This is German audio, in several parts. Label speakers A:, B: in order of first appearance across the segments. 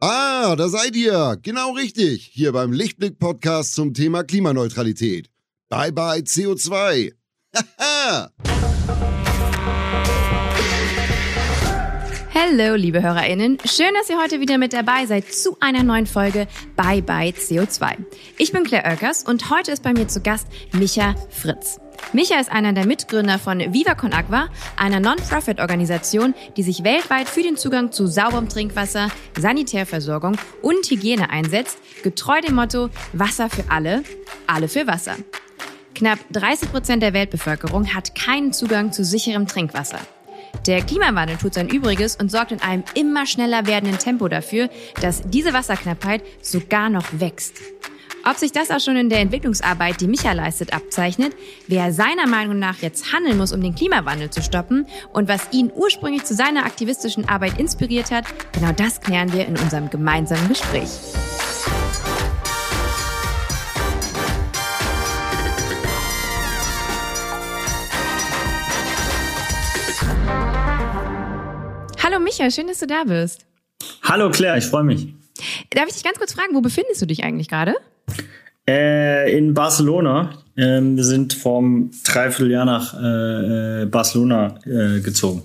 A: Ah, da seid ihr. Genau richtig. Hier beim Lichtblick-Podcast zum Thema Klimaneutralität. Bye bye CO2. Haha.
B: Hallo, liebe HörerInnen. Schön, dass ihr heute wieder mit dabei seid zu einer neuen Folge Bye Bye CO2. Ich bin Claire Oelkers und heute ist bei mir zu Gast Micha Fritz. Micha ist einer der Mitgründer von Viva Con Agua, einer Non-Profit-Organisation, die sich weltweit für den Zugang zu sauberem Trinkwasser, Sanitärversorgung und Hygiene einsetzt, getreu dem Motto Wasser für alle, alle für Wasser. Knapp 30 Prozent der Weltbevölkerung hat keinen Zugang zu sicherem Trinkwasser. Der Klimawandel tut sein Übriges und sorgt in einem immer schneller werdenden Tempo dafür, dass diese Wasserknappheit sogar noch wächst. Ob sich das auch schon in der Entwicklungsarbeit, die Micha leistet, abzeichnet, wer seiner Meinung nach jetzt handeln muss, um den Klimawandel zu stoppen und was ihn ursprünglich zu seiner aktivistischen Arbeit inspiriert hat, genau das klären wir in unserem gemeinsamen Gespräch. Micha, schön, dass du da bist.
C: Hallo Claire, ich freue mich.
B: Darf ich dich ganz kurz fragen, wo befindest du dich eigentlich gerade?
C: Äh, in Barcelona. Ähm, wir sind vom Dreivierteljahr nach äh, äh Barcelona äh, gezogen.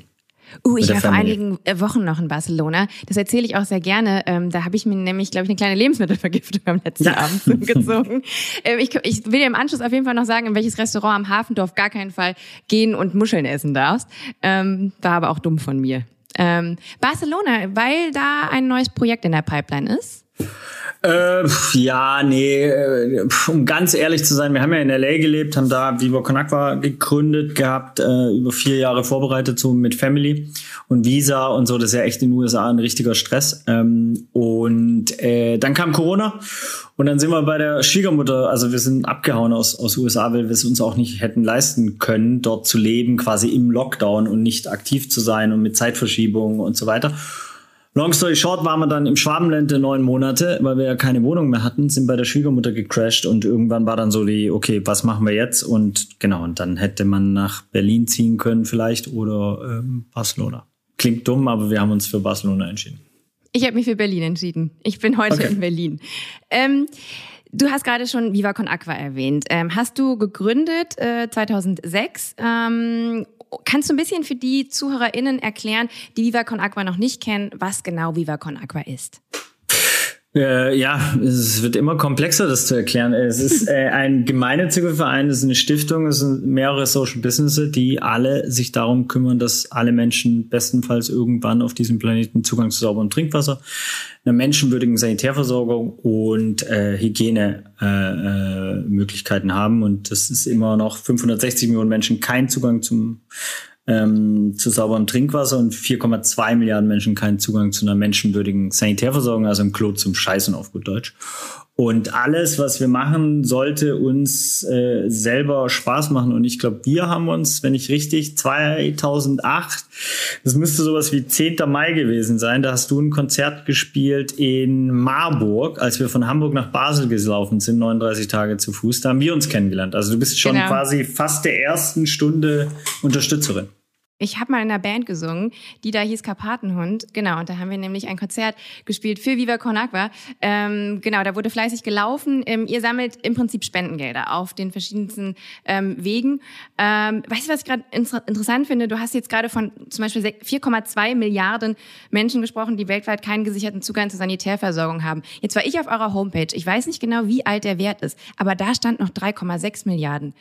B: Uh, ich war vor einigen äh, Wochen noch in Barcelona. Das erzähle ich auch sehr gerne. Ähm, da habe ich mir nämlich, glaube ich, eine kleine Lebensmittelvergiftung am letzten ja. Abend gezogen. Ähm, ich, ich, will dir im Anschluss auf jeden Fall noch sagen, in welches Restaurant am Hafen du auf gar keinen Fall gehen und Muscheln essen darfst. Ähm, war aber auch dumm von mir. Ähm, Barcelona, weil da ein neues Projekt in der Pipeline ist?
C: Äh, ja, nee, äh, um ganz ehrlich zu sein, wir haben ja in LA gelebt, haben da Viva Con Agua gegründet gehabt, äh, über vier Jahre vorbereitet, so mit Family und Visa und so, das ist ja echt in den USA ein richtiger Stress. Ähm, und äh, dann kam Corona und dann sind wir bei der Schwiegermutter, also wir sind abgehauen aus, aus USA, weil wir es uns auch nicht hätten leisten können, dort zu leben, quasi im Lockdown und nicht aktiv zu sein und mit Zeitverschiebungen und so weiter. Long story short waren wir dann im Schwabenländle neun Monate, weil wir ja keine Wohnung mehr hatten, sind bei der Schwiegermutter gecrashed und irgendwann war dann so die, okay, was machen wir jetzt? Und genau, und dann hätte man nach Berlin ziehen können vielleicht oder ähm, Barcelona. Klingt dumm, aber wir haben uns für Barcelona entschieden.
B: Ich habe mich für Berlin entschieden. Ich bin heute okay. in Berlin. Ähm, Du hast gerade schon Viva Con Aqua erwähnt. Ähm, hast du gegründet äh, 2006 ähm, Kannst du ein bisschen für die ZuhörerInnen erklären, die Viva Aqua noch nicht kennen, was genau Viva Aqua ist?
C: Äh, ja, es wird immer komplexer, das zu erklären. Es ist äh, ein gemeinnütziger Verein, es ist eine Stiftung, es sind mehrere Social Businesses, die alle sich darum kümmern, dass alle Menschen bestenfalls irgendwann auf diesem Planeten Zugang zu sauberem Trinkwasser, einer menschenwürdigen Sanitärversorgung und äh, Hygienemöglichkeiten äh, äh, haben. Und das ist immer noch 560 Millionen Menschen kein Zugang zum ähm, zu sauberem Trinkwasser und 4,2 Milliarden Menschen keinen Zugang zu einer menschenwürdigen Sanitärversorgung, also im Klo zum Scheißen auf gut Deutsch. Und alles, was wir machen, sollte uns äh, selber Spaß machen. Und ich glaube, wir haben uns, wenn ich richtig, 2008, das müsste sowas wie 10. Mai gewesen sein, da hast du ein Konzert gespielt in Marburg, als wir von Hamburg nach Basel gelaufen sind, 39 Tage zu Fuß. Da haben wir uns kennengelernt. Also du bist schon genau. quasi fast der ersten Stunde Unterstützerin.
B: Ich habe mal in einer Band gesungen, die da hieß Karpatenhund. Genau, und da haben wir nämlich ein Konzert gespielt für Viva Con Agua. Ähm, genau, da wurde fleißig gelaufen. Ähm, ihr sammelt im Prinzip Spendengelder auf den verschiedensten ähm, Wegen. Ähm, weißt du, was ich gerade inter interessant finde? Du hast jetzt gerade von zum Beispiel 4,2 Milliarden Menschen gesprochen, die weltweit keinen gesicherten Zugang zur Sanitärversorgung haben. Jetzt war ich auf eurer Homepage. Ich weiß nicht genau, wie alt der Wert ist, aber da stand noch 3,6 Milliarden.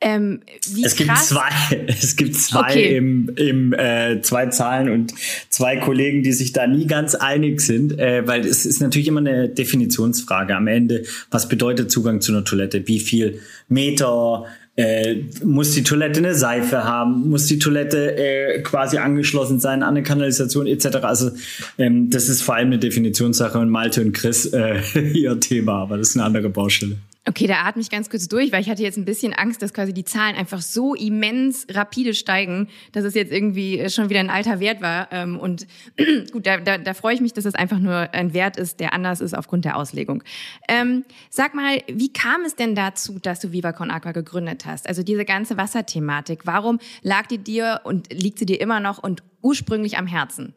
C: Ähm, es gibt zwei, es gibt zwei okay. im, im äh, zwei Zahlen und zwei Kollegen, die sich da nie ganz einig sind, äh, weil es ist natürlich immer eine Definitionsfrage am Ende. Was bedeutet Zugang zu einer Toilette? Wie viel Meter? Äh, muss die Toilette eine Seife haben? Muss die Toilette äh, quasi angeschlossen sein an eine Kanalisation etc.? Also ähm, das ist vor allem eine Definitionssache und Malte und Chris äh, ihr Thema, aber das ist eine andere Baustelle.
B: Okay, da atme ich ganz kurz durch, weil ich hatte jetzt ein bisschen Angst, dass quasi die Zahlen einfach so immens rapide steigen, dass es jetzt irgendwie schon wieder ein alter Wert war. Ähm, und gut, da, da, da freue ich mich, dass es einfach nur ein Wert ist, der anders ist aufgrund der Auslegung. Ähm, sag mal, wie kam es denn dazu, dass du Viva Con Aqua gegründet hast? Also diese ganze Wasserthematik, warum lag die dir und liegt sie dir immer noch und ursprünglich am Herzen?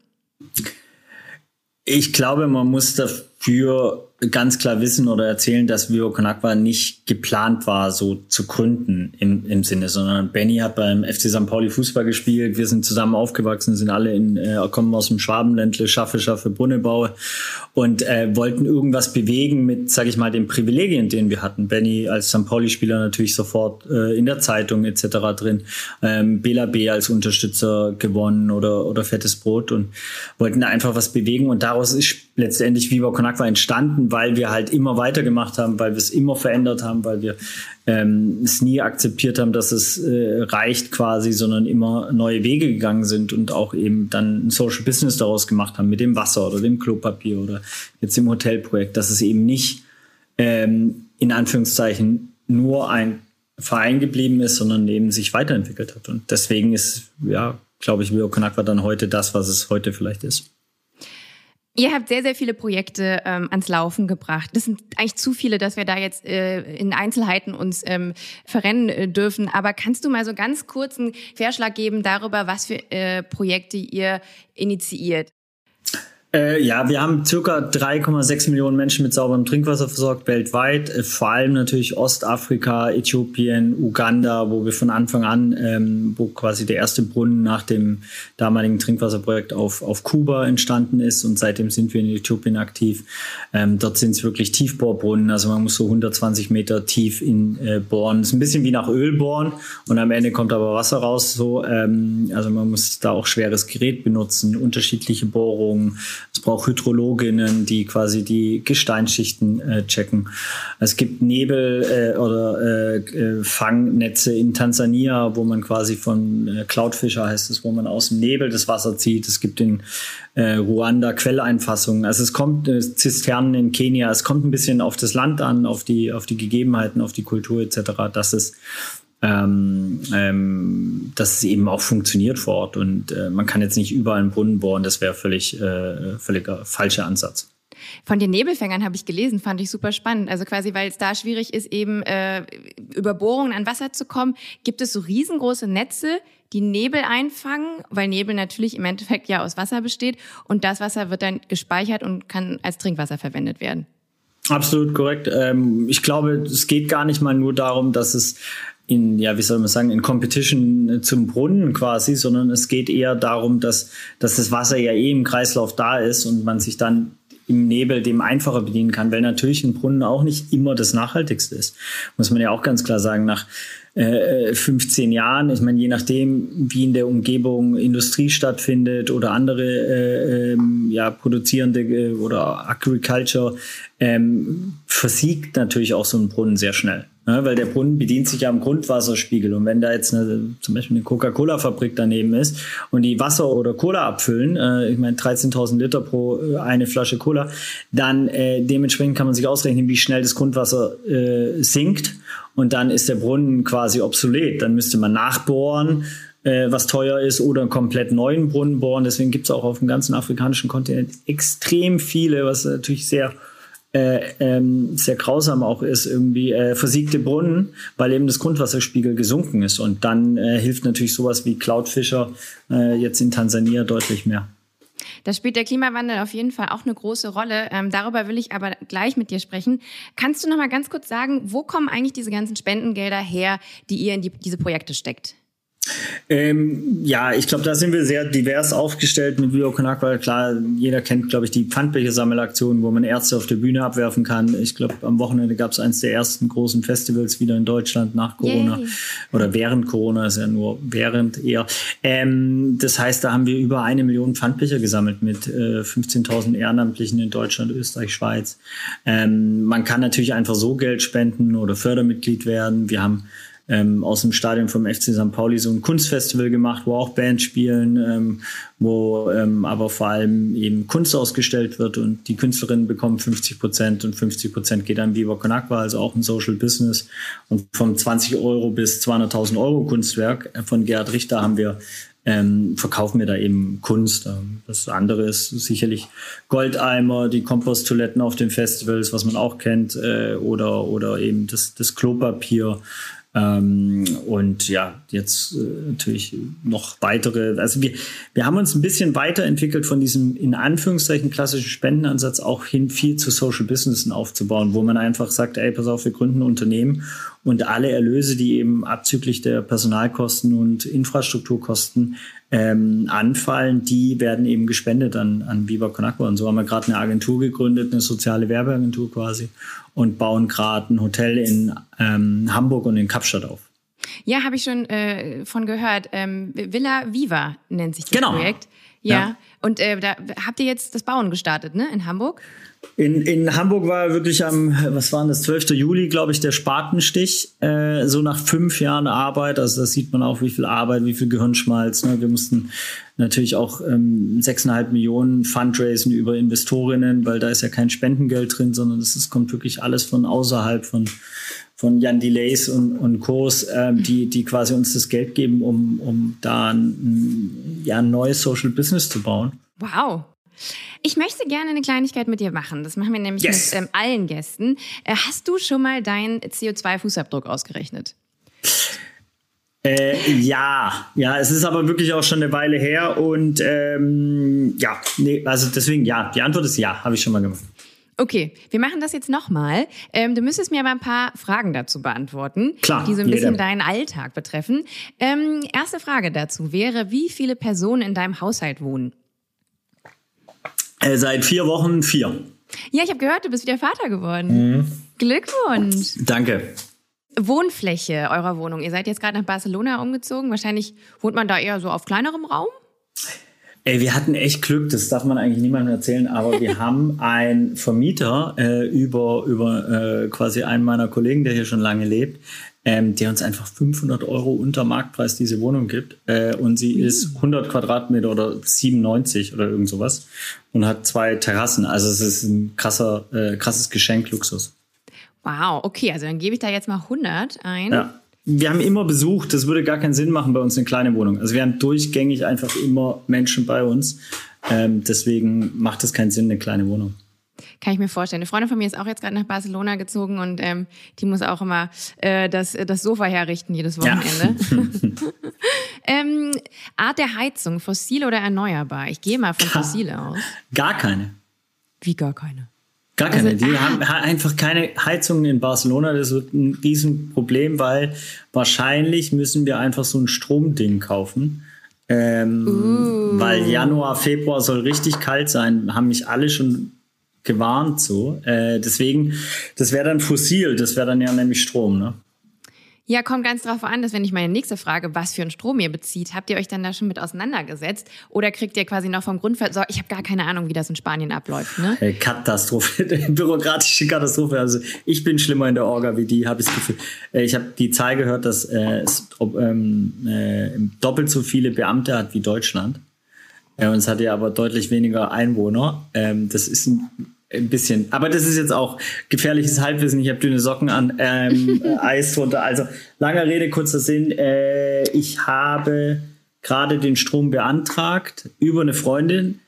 C: Ich glaube, man muss dafür ganz klar wissen oder erzählen, dass Vivo Conakwa nicht geplant war, so zu gründen im, im Sinne, sondern Benny hat beim FC St. Pauli Fußball gespielt. Wir sind zusammen aufgewachsen, sind alle in, äh, kommen aus dem Schwabenländle, schaffe, schaffe, Brunnebaue und äh, wollten irgendwas bewegen mit, sage ich mal, den Privilegien, den wir hatten. Benny als St. Pauli-Spieler natürlich sofort äh, in der Zeitung etc. drin, ähm, Bela B als Unterstützer gewonnen oder, oder Fettes Brot und wollten da einfach was bewegen und daraus ist letztendlich Viva Conakwa entstanden, weil wir halt immer weitergemacht haben, weil wir es immer verändert haben, weil wir ähm, es nie akzeptiert haben, dass es äh, reicht quasi, sondern immer neue Wege gegangen sind und auch eben dann ein Social Business daraus gemacht haben mit dem Wasser oder dem Klopapier oder jetzt im Hotelprojekt, dass es eben nicht ähm, in Anführungszeichen nur ein Verein geblieben ist, sondern eben sich weiterentwickelt hat. Und deswegen ist, ja, glaube ich, Vio Conakwa dann heute das, was es heute vielleicht ist.
B: Ihr habt sehr, sehr viele Projekte ähm, ans Laufen gebracht. Das sind eigentlich zu viele, dass wir da jetzt äh, in Einzelheiten uns ähm, verrennen äh, dürfen. Aber kannst du mal so ganz kurz einen Vorschlag geben darüber, was für äh, Projekte ihr initiiert?
C: Äh, ja, wir haben circa 3,6 Millionen Menschen mit sauberem Trinkwasser versorgt weltweit, äh, vor allem natürlich Ostafrika, Äthiopien, Uganda, wo wir von Anfang an, ähm, wo quasi der erste Brunnen nach dem damaligen Trinkwasserprojekt auf, auf Kuba entstanden ist und seitdem sind wir in Äthiopien aktiv. Ähm, dort sind es wirklich Tiefbohrbrunnen, also man muss so 120 Meter tief in äh, bohren. ist ein bisschen wie nach Öl bohren und am Ende kommt aber Wasser raus. So, ähm, also man muss da auch schweres Gerät benutzen, unterschiedliche Bohrungen es braucht Hydrologinnen, die quasi die Gesteinsschichten äh, checken. Es gibt Nebel äh, oder äh, äh, Fangnetze in Tansania, wo man quasi von äh, Cloudfisher heißt es, wo man aus dem Nebel das Wasser zieht. Es gibt in äh, Ruanda Quelleinfassungen. Also es kommt äh, Zisternen in Kenia. Es kommt ein bisschen auf das Land an, auf die auf die Gegebenheiten, auf die Kultur etc. Das ist ähm, ähm, dass es eben auch funktioniert vor Ort. Und äh, man kann jetzt nicht überall einen Brunnen bohren, das wäre völlig, äh, völliger falscher Ansatz.
B: Von den Nebelfängern habe ich gelesen, fand ich super spannend. Also quasi, weil es da schwierig ist, eben äh, über Bohrungen an Wasser zu kommen, gibt es so riesengroße Netze, die Nebel einfangen, weil Nebel natürlich im Endeffekt ja aus Wasser besteht und das Wasser wird dann gespeichert und kann als Trinkwasser verwendet werden.
C: Absolut korrekt. Ähm, ich glaube, es geht gar nicht mal nur darum, dass es in, ja, wie soll man sagen, in Competition zum Brunnen quasi, sondern es geht eher darum, dass, dass das Wasser ja eh im Kreislauf da ist und man sich dann im Nebel dem einfacher bedienen kann, weil natürlich ein Brunnen auch nicht immer das Nachhaltigste ist. Muss man ja auch ganz klar sagen, nach äh, 15 Jahren, ich meine, je nachdem, wie in der Umgebung Industrie stattfindet oder andere äh, ähm, ja, produzierende äh, oder Agriculture, ähm, versiegt natürlich auch so ein Brunnen sehr schnell. Ja, weil der Brunnen bedient sich ja am Grundwasserspiegel. Und wenn da jetzt eine, zum Beispiel eine Coca-Cola-Fabrik daneben ist und die Wasser oder Cola abfüllen, äh, ich meine 13.000 Liter pro äh, eine Flasche Cola, dann äh, dementsprechend kann man sich ausrechnen, wie schnell das Grundwasser äh, sinkt. Und dann ist der Brunnen quasi obsolet. Dann müsste man nachbohren äh, was teuer ist, oder einen komplett neuen Brunnen bohren. Deswegen gibt es auch auf dem ganzen afrikanischen Kontinent extrem viele, was natürlich sehr äh, ähm, sehr grausam auch ist, irgendwie äh, versiegte Brunnen, weil eben das Grundwasserspiegel gesunken ist. Und dann äh, hilft natürlich sowas wie Cloudfisher äh, jetzt in Tansania deutlich mehr.
B: Da spielt der Klimawandel auf jeden Fall auch eine große Rolle. Ähm, darüber will ich aber gleich mit dir sprechen. Kannst du noch mal ganz kurz sagen, wo kommen eigentlich diese ganzen Spendengelder her, die ihr in die, diese Projekte steckt?
C: Ähm, ja, ich glaube, da sind wir sehr divers aufgestellt mit Vio Konakwa. Klar, jeder kennt, glaube ich, die Pfandbecher-Sammelaktion, wo man Ärzte auf der Bühne abwerfen kann. Ich glaube, am Wochenende gab es eines der ersten großen Festivals wieder in Deutschland nach Corona Yay. oder während Corona, ist ja nur während eher. Ähm, das heißt, da haben wir über eine Million Pfandbecher gesammelt mit äh, 15.000 Ehrenamtlichen in Deutschland, Österreich, Schweiz. Ähm, man kann natürlich einfach so Geld spenden oder Fördermitglied werden. Wir haben ähm, aus dem Stadion vom FC St. Pauli so ein Kunstfestival gemacht, wo auch Bands spielen, ähm, wo ähm, aber vor allem eben Kunst ausgestellt wird und die Künstlerinnen bekommen 50 Prozent und 50 Prozent geht an Viva Con Aqua, also auch ein Social Business. Und vom 20 Euro bis 200.000 Euro Kunstwerk von Gerhard Richter haben wir ähm, verkaufen wir da eben Kunst. Ähm, das andere ist sicherlich Goldeimer, die Komposttoiletten auf den Festivals, was man auch kennt, äh, oder, oder eben das, das Klopapier Ähm, und ja, jetzt äh, natürlich noch weitere, also wir, wir haben uns ein bisschen weiterentwickelt von diesem in Anführungszeichen klassischen Spendenansatz auch hin viel zu Social Businessen aufzubauen, wo man einfach sagt, ey, pass auf, wir gründen ein Unternehmen und alle Erlöse, die eben abzüglich der Personalkosten und Infrastrukturkosten ähm, anfallen, die werden eben gespendet an, an Viva Con Agua. Und so haben wir gerade eine Agentur gegründet, eine soziale Werbeagentur quasi und bauen gerade ein Hotel in ähm, Hamburg und in Kapstadt auf.
B: Ja, habe ich schon äh, von gehört. Ähm, Villa Viva nennt sich das
C: genau.
B: Projekt. Ja. ja. Und äh, da habt ihr jetzt das Bauen gestartet, ne? In Hamburg?
C: In, in Hamburg war wirklich am, was war das, 12. Juli, glaube ich, der Spatenstich. Äh, so nach fünf Jahren Arbeit, also da sieht man auch, wie viel Arbeit, wie viel Gehirnschmalz. Ne? Wir mussten natürlich auch ähm, 6,5 Millionen Fundraisen über Investorinnen, weil da ist ja kein Spendengeld drin, sondern es kommt wirklich alles von außerhalb von, von Jan Delays und, und Kurs, ähm, die, die quasi uns das Geld geben, um, um da ein, ja, ein neues Social Business zu bauen.
B: Wow. Ich möchte gerne eine Kleinigkeit mit dir machen. Das machen wir nämlich yes. mit ähm, allen Gästen. Äh, hast du schon mal deinen CO2-Fußabdruck ausgerechnet?
C: Äh, ja, ja, es ist aber wirklich auch schon eine Weile her und ähm, ja, nee, also deswegen ja, die Antwort ist ja, habe ich schon mal gemacht.
B: Okay, wir machen das jetzt nochmal. Ähm, du müsstest mir aber ein paar Fragen dazu beantworten,
C: Klar,
B: die so ein bisschen deinen Alltag betreffen. Ähm, erste Frage dazu wäre, wie viele Personen in deinem Haushalt wohnen?
C: Äh, seit vier Wochen vier.
B: Ja, ich habe gehört, du bist wieder Vater geworden. Mhm. Glückwunsch.
C: Danke.
B: Wohnfläche eurer Wohnung. Ihr seid jetzt gerade nach Barcelona umgezogen. Wahrscheinlich wohnt man da eher so auf kleinerem Raum?
C: Ey, wir hatten echt Glück, das darf man eigentlich niemandem erzählen, aber wir haben einen Vermieter äh, über, über äh, quasi einen meiner Kollegen, der hier schon lange lebt, ähm, der uns einfach 500 Euro unter Marktpreis diese Wohnung gibt. Äh, und sie ist 100 Quadratmeter oder 97 oder irgend sowas und hat zwei Terrassen. Also es ist ein krasser, äh, krasses Geschenk, Luxus.
B: Wow, okay, also dann gebe ich da jetzt mal 100 ein.
C: Ja. Wir haben immer besucht, das würde gar keinen Sinn machen bei uns eine kleine Wohnung. Also wir haben durchgängig einfach immer Menschen bei uns. Ähm, deswegen macht es keinen Sinn, eine kleine Wohnung.
B: Kann ich mir vorstellen. Eine Freundin von mir ist auch jetzt gerade nach Barcelona gezogen und ähm, die muss auch immer äh, das, das Sofa herrichten jedes Wochenende. Ja. ähm, Art der Heizung, fossil oder erneuerbar? Ich gehe mal von fossil aus.
C: Gar keine.
B: Wie gar keine?
C: Gar keine. Also, die ah. haben einfach keine Heizungen in Barcelona. Das wird ein Riesenproblem, weil wahrscheinlich müssen wir einfach so ein Stromding kaufen. Ähm, uh. Weil Januar, Februar soll richtig kalt sein, haben mich alle schon gewarnt so. Äh, deswegen, das wäre dann fossil, das wäre dann ja nämlich Strom, ne?
B: Ja, kommt ganz drauf an, dass wenn ich meine nächste Frage, was für einen Strom ihr bezieht, habt ihr euch dann da schon mit auseinandergesetzt? Oder kriegt ihr quasi noch vom Grundversorger, ich habe gar keine Ahnung, wie das in Spanien abläuft, ne?
C: Hey, Katastrophe, bürokratische Katastrophe. Also ich bin schlimmer in der Orga wie die, habe ich das Gefühl. Äh, ich habe die Zahl gehört, dass äh, es ähm, äh, doppelt so viele Beamte hat wie Deutschland. Ja, und es hat ja aber deutlich weniger Einwohner. Ähm, das ist ein, ein, bisschen, aber das ist jetzt auch gefährliches Halbwissen. Ich habe dünne Socken an, ähm, Eis drunter. Also langer Rede, kurzer Sinn. Äh, ich habe gerade den Strom beantragt über eine Freundin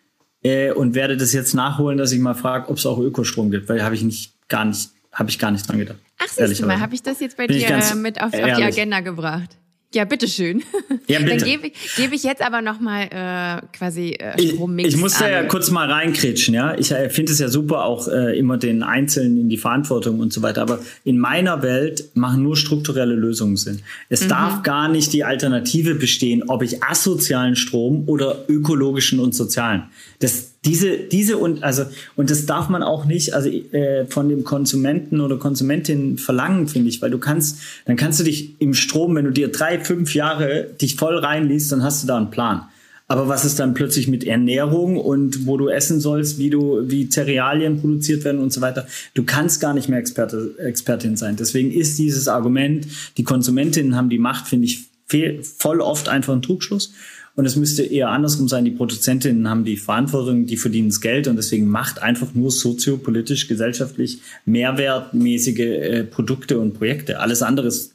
C: äh, und werde das jetzt nachholen, dass ich mal frage, ob es auch Ökostrom gibt, weil habe ich nicht gar nicht, habe ich gar nicht dran gedacht.
B: Ach, siehst du mal, habe ich das jetzt bei Bin dir äh, mit auf, auf die Agenda gebracht? Ja, bitteschön. Ja, bitte. Dann gebe ich, geb ich jetzt aber nochmal äh, quasi äh,
C: Strommix Ich, ich muss da ja kurz mal reinkritschen, ja. Ich äh, finde es ja super, auch äh, immer den Einzelnen in die Verantwortung und so weiter. Aber in meiner Welt machen nur strukturelle Lösungen Sinn. Es mhm. darf gar nicht die Alternative bestehen, ob ich asozialen Strom oder ökologischen und sozialen. Das, diese, diese und also und das darf man auch nicht also äh, von dem Konsumenten oder Konsumentin verlangen, finde ich, weil du kannst, dann kannst du dich im Strom, wenn du dir drei, fünf Jahre dich voll reinliest, dann hast du da einen Plan. Aber was ist dann plötzlich mit Ernährung und wo du essen sollst, wie du, wie Cerealien produziert werden und so weiter? Du kannst gar nicht mehr Experte, Expertin sein. Deswegen ist dieses Argument, die Konsumentinnen haben die Macht, finde ich, voll oft einfach ein Trugschluss. Und es müsste eher andersrum sein. Die Produzentinnen haben die Verantwortung, die verdienen das Geld und deswegen macht einfach nur soziopolitisch, gesellschaftlich mehrwertmäßige äh, Produkte und Projekte. Alles andere ist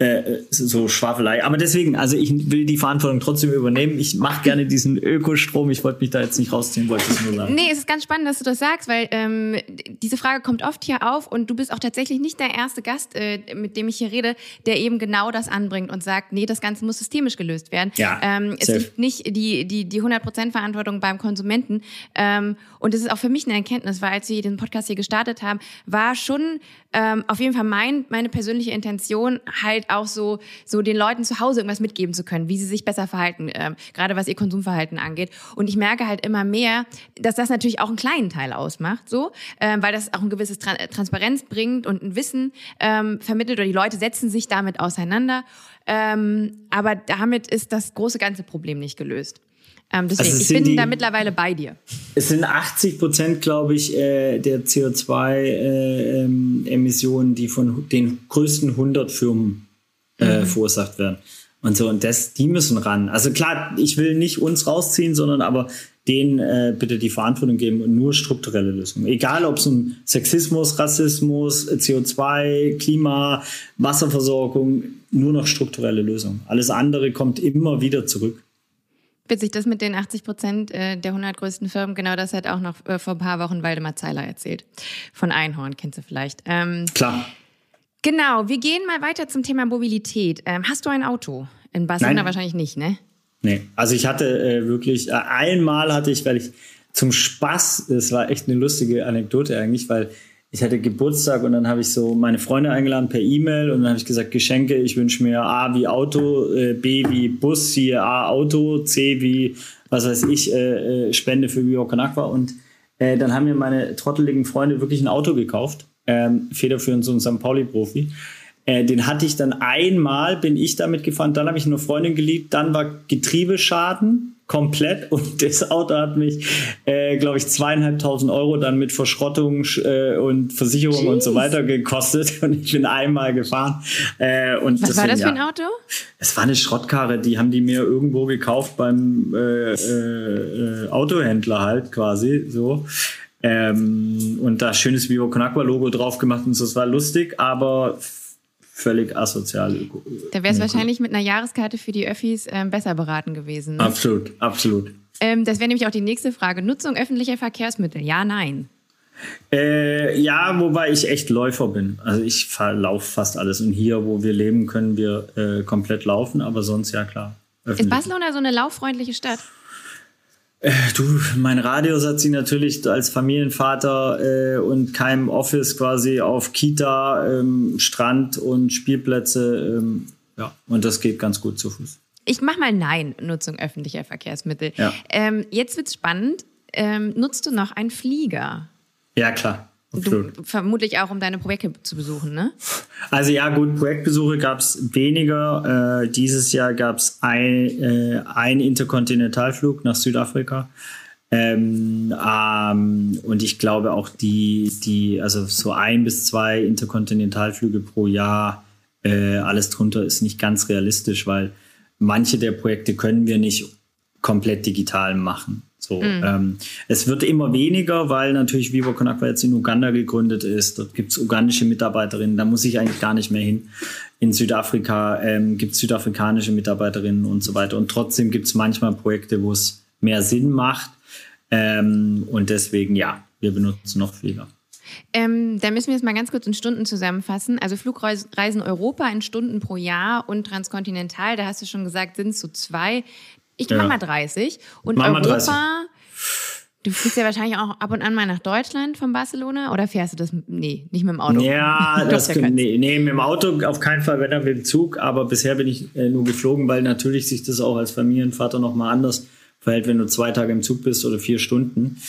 C: äh, so Schwafelei. Aber deswegen, also ich will die Verantwortung trotzdem übernehmen. Ich mache gerne diesen Ökostrom. Ich wollte mich da jetzt nicht rausziehen, wollte es nur sagen.
B: Nee, es ist ganz spannend, dass du das sagst, weil ähm, diese Frage kommt oft hier auf und du bist auch tatsächlich nicht der erste Gast, äh, mit dem ich hier rede, der eben genau das anbringt und sagt, nee, das Ganze muss systemisch gelöst werden.
C: Ja,
B: ähm, es liegt nicht die, die, die 100% Verantwortung beim Konsumenten. Ähm, und das ist auch für mich eine Erkenntnis, weil als wir den Podcast hier gestartet haben, war schon ähm, auf jeden Fall mein, meine persönliche Intention, halt auch so, so den Leuten zu Hause irgendwas mitgeben zu können, wie sie sich besser verhalten, ähm, gerade was ihr Konsumverhalten angeht. Und ich merke halt immer mehr, dass das natürlich auch einen kleinen Teil ausmacht, so, ähm, weil das auch ein gewisses Tran Transparenz bringt und ein Wissen ähm, vermittelt oder die Leute setzen sich damit auseinander. Ähm, aber damit ist das große ganze Problem nicht gelöst. Ähm, deswegen,
C: Also
B: ich bin
C: die-
B: da mittlerweile bei dir.
C: Es sind 80 Prozent, glaube ich, äh, der CO2-Emissionen, die von den größten 100 Firmen äh, verursacht werden. Und so, und das, die müssen ran. Also klar, ich will nicht uns rausziehen, sondern aber denen äh, bitte die Verantwortung geben und nur strukturelle Lösungen. Egal, ob es um Sexismus, Rassismus, CO2, Klima, Wasserversorgung, nur noch strukturelle Lösungen. Alles andere kommt immer wieder zurück.
B: Witzig, das mit den 80 Prozent äh, der 100 größten Firmen, genau das hat auch noch äh, vor ein paar Wochen Waldemar Zeiler erzählt. Von Einhorn, kennst du vielleicht. Ähm,
C: Klar.
B: genau, wir gehen mal weiter zum Thema Mobilität. Ähm, hast du ein Auto? In Barcelona
C: Nein.
B: wahrscheinlich nicht, ne?
C: Nee, also ich hatte äh, wirklich, äh, einmal hatte ich, weil ich zum Spaß, das war echt eine lustige Anekdote eigentlich, weil ich hatte Geburtstag und dann habe ich so meine Freunde eingeladen per E-Mail und dann habe ich gesagt, Geschenke, ich wünsche mir A wie Auto, äh, B wie Bus, hier A Auto, C wie, was weiß ich, äh, äh, Spende für Con Agua und dann haben mir meine trotteligen Freunde wirklich ein Auto gekauft, ähm, federführend so ein St. Pauli-Profi. Den hatte ich dann einmal, bin ich damit gefahren, dann habe ich eine Freundin geliebt, dann war Getriebeschaden komplett und das Auto hat mich, äh, glaube ich, zweieinhalbtausend Euro dann mit Verschrottung äh, und Versicherung und so
B: Jeez.
C: weiter gekostet und ich bin einmal gefahren. Äh, und
B: Was war
C: deswegen,
B: das für ein
C: ja.
B: Auto?
C: Es war eine Schrottkarre, die haben die mir irgendwo gekauft beim äh, äh, Autohändler halt quasi so. Ähm, und da schönes Vivo Con Agua Logo drauf gemacht und so. Es war lustig, aber völlig asozial.
B: Da wär's wahrscheinlich mit einer Jahreskarte für die Öffis ähm, besser beraten gewesen. Ne?
C: Absolut, absolut.
B: Ähm, das wäre nämlich auch die nächste Frage. Nutzung öffentlicher Verkehrsmittel? Ja, nein.
C: Äh, ja, wobei ich echt Läufer bin. Also ich laufe fast alles. Und hier, wo wir leben, können wir äh, komplett laufen, aber sonst ja klar.
B: Ist
C: öffentlich.
B: Barcelona so eine lauffreundliche Stadt?
C: Du, mein Radius hat sie natürlich als Familienvater äh, und keinem Office quasi auf Kita, ähm, Strand und Spielplätze. Ähm, ja, und das geht ganz gut zu Fuß.
B: Ich mach mal Nein, Nutzung öffentlicher Verkehrsmittel.
C: Ja.
B: Ähm, jetzt wird's spannend. Ähm, nutzt du noch einen Flieger?
C: Ja, klar.
B: Du, vermutlich auch, um deine Projekte zu besuchen, ne?
C: Also ja, gut, Projektbesuche gab es weniger. Äh, dieses Jahr gab es ein, äh, Interkontinentalflug nach Südafrika. Ähm, ähm, und ich glaube auch die, die, also so ein bis zwei Interkontinentalflüge pro Jahr, äh, alles drunter ist nicht ganz realistisch, weil manche der Projekte können wir nicht komplett digital machen. So, ähm, es wird immer weniger, weil natürlich Viva Con Agua jetzt in Uganda gegründet ist. Dort gibt es ugandische Mitarbeiterinnen, da muss ich eigentlich gar nicht mehr hin. In Südafrika ähm, gibt es südafrikanische Mitarbeiterinnen und so weiter. Und trotzdem gibt es manchmal Projekte, wo es mehr Sinn macht. Ähm, und deswegen, ja, wir benutzen noch Flieger.
B: Ähm, da müssen wir jetzt mal ganz kurz in Stunden zusammenfassen. Also Flugreisen Europa in Stunden pro Jahr und transkontinental, da hast du schon gesagt, sind es so zwei. Ich
C: Ja.
B: mach mal 30. Und
C: Mach
B: Europa,
C: 30.
B: du fliegst ja wahrscheinlich auch ab und an mal nach Deutschland von Barcelona oder fährst du das? Nee, nicht mit dem Auto.
C: Ja, das
B: ja
C: nee, nee, mit dem Auto auf keinen Fall, wenn dann mit dem Zug. Aber bisher bin ich äh, nur geflogen, weil natürlich sich das auch als Familienvater nochmal anders verhält, wenn du zwei Tage im Zug bist oder vier Stunden.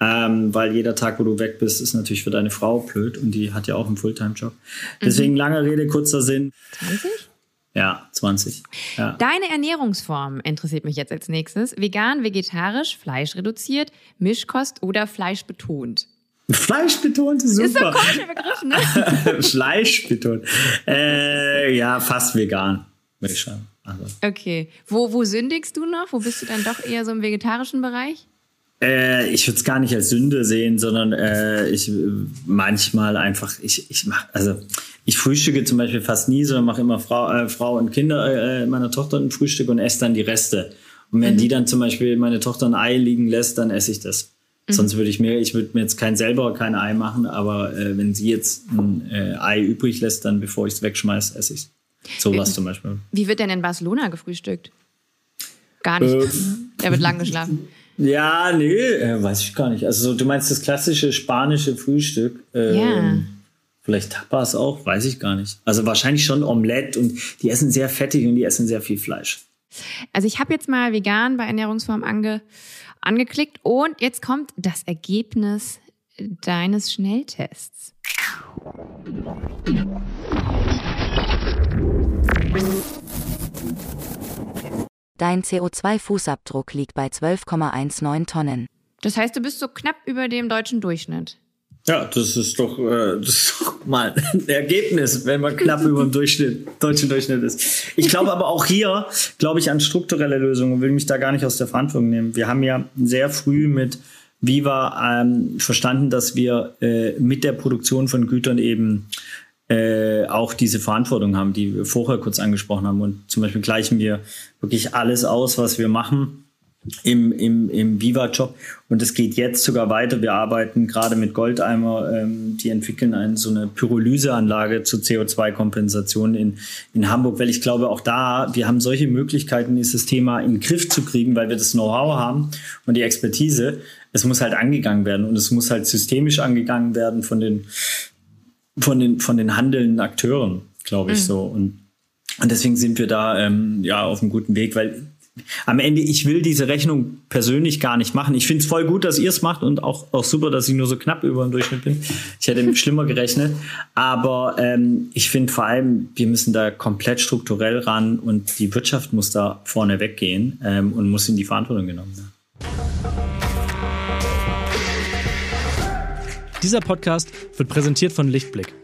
C: Ähm, weil jeder Tag, wo du weg bist, ist natürlich für deine Frau blöd und die hat ja auch einen Fulltime-Job. Deswegen lange Rede, kurzer Sinn.
B: 20?
C: Ja, 20. Ja.
B: Deine Ernährungsform interessiert mich jetzt als nächstes. Vegan, vegetarisch, Fleisch reduziert, Mischkost oder Fleisch betont?
C: Fleisch betont, super.
B: Ist so ein komischer Begriff, ne?
C: Fleisch betont. Äh, ja, fast vegan, würde ich sagen. Also.
B: Okay. Wo, wo sündigst du noch? Wo bist du dann doch eher so im vegetarischen Bereich?
C: Äh, ich würde es gar nicht als Sünde sehen, sondern äh, ich manchmal einfach, ich, ich mache, also ich frühstücke zum Beispiel fast nie, sondern mache immer Frau, äh, Frau und Kinder äh, meiner Tochter ein Frühstück und esse dann die Reste. Und wenn mhm. die dann zum Beispiel meine Tochter ein Ei liegen lässt, dann esse ich das. Mhm. Sonst würde ich mir, ich würde mir jetzt kein selber kein Ei machen, aber äh, wenn sie jetzt ein äh, Ei übrig lässt, dann bevor ich es wegschmeiße, esse ich es. Sowas zum Beispiel.
B: Wie wird denn in Barcelona gefrühstückt? Gar nicht. Äh, Der wird lang geschlafen.
C: Ja, nee, äh, weiß ich gar nicht. Also du meinst das klassische spanische Frühstück. Ähm, ja. Vielleicht Tapas auch, weiß ich gar nicht. Also wahrscheinlich schon Omelette und die essen sehr fettig und die essen sehr viel Fleisch.
B: Also ich habe jetzt mal vegan bei Ernährungsform ange, angeklickt und jetzt kommt das Ergebnis deines Schnelltests.
D: Dein CO2-Fußabdruck liegt bei 12,19 Tonnen.
B: Das heißt, du bist so knapp über dem deutschen Durchschnitt.
C: Ja, das ist doch, äh, das ist doch mal ein Ergebnis, wenn man knapp über dem Durchschnitt, deutschen Durchschnitt ist. Ich glaube aber auch hier, glaube ich an strukturelle Lösungen und will mich da gar nicht aus der Verantwortung nehmen. Wir haben ja sehr früh mit Viva ähm, verstanden, dass wir äh, mit der Produktion von Gütern eben äh, auch diese Verantwortung haben, die wir vorher kurz angesprochen haben. Und zum Beispiel gleichen wir wirklich alles aus, was wir machen im, im, im Viva-Job. Und es geht jetzt sogar weiter. Wir arbeiten gerade mit Goldeimer, ähm, die entwickeln eine, so eine Pyrolyseanlage zur CO2-Kompensation in, in Hamburg, weil ich glaube, auch da, wir haben solche Möglichkeiten, dieses Thema in den Griff zu kriegen, weil wir das Know-how haben und die Expertise. Es muss halt angegangen werden und es muss halt systemisch angegangen werden von den von den, von den handelnden Akteuren, glaube ich mhm. so. Und, und deswegen sind wir da ähm, ja auf einem guten Weg, weil am Ende, ich will diese Rechnung persönlich gar nicht machen. Ich finde es voll gut, dass ihr es macht und auch, auch super, dass ich nur so knapp über dem Durchschnitt bin. Ich hätte schlimmer gerechnet. Aber ähm, ich finde vor allem, wir müssen da komplett strukturell ran und die Wirtschaft muss da vorne weggehen ähm, und muss in die Verantwortung genommen werden.
E: Dieser Podcast wird präsentiert von Lichtblick.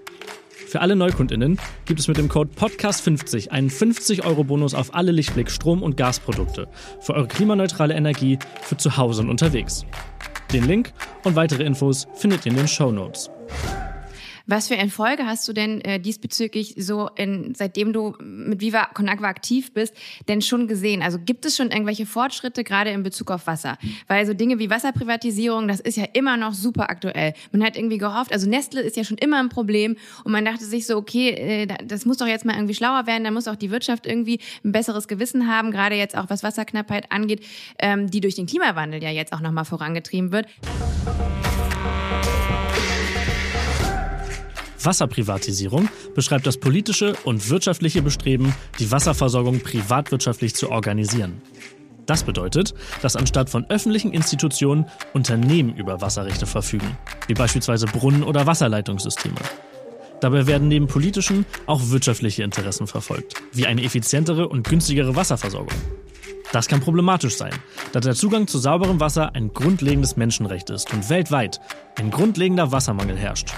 E: Für alle NeukundInnen gibt es mit dem Code PODCAST50 einen 50-Euro-Bonus auf alle Lichtblick Strom- und Gasprodukte für eure klimaneutrale Energie für zu Hause und unterwegs. Den Link und weitere Infos findet ihr in den Show Notes.
B: Was für Erfolge hast du denn äh, diesbezüglich so, in, seitdem du mit Viva Con Agua aktiv bist, denn schon gesehen? Also gibt es schon irgendwelche Fortschritte, gerade in Bezug auf Wasser? Weil so Dinge wie Wasserprivatisierung, das ist ja immer noch super aktuell. Man hat irgendwie gehofft, also Nestle ist ja schon immer ein Problem und man dachte sich so, okay, äh, das muss doch jetzt mal irgendwie schlauer werden, da muss auch die Wirtschaft irgendwie ein besseres Gewissen haben, gerade jetzt auch was Wasserknappheit angeht, ähm, die durch den Klimawandel ja jetzt auch nochmal vorangetrieben wird.
E: Wasserprivatisierung beschreibt das politische und wirtschaftliche Bestreben, die Wasserversorgung privatwirtschaftlich zu organisieren. Das bedeutet, dass anstatt von öffentlichen Institutionen Unternehmen über Wasserrechte verfügen, wie beispielsweise Brunnen- oder Wasserleitungssysteme. Dabei werden neben politischen auch wirtschaftliche Interessen verfolgt, wie eine effizientere und günstigere Wasserversorgung. Das kann problematisch sein, da der Zugang zu sauberem Wasser ein grundlegendes Menschenrecht ist und weltweit ein grundlegender Wassermangel herrscht.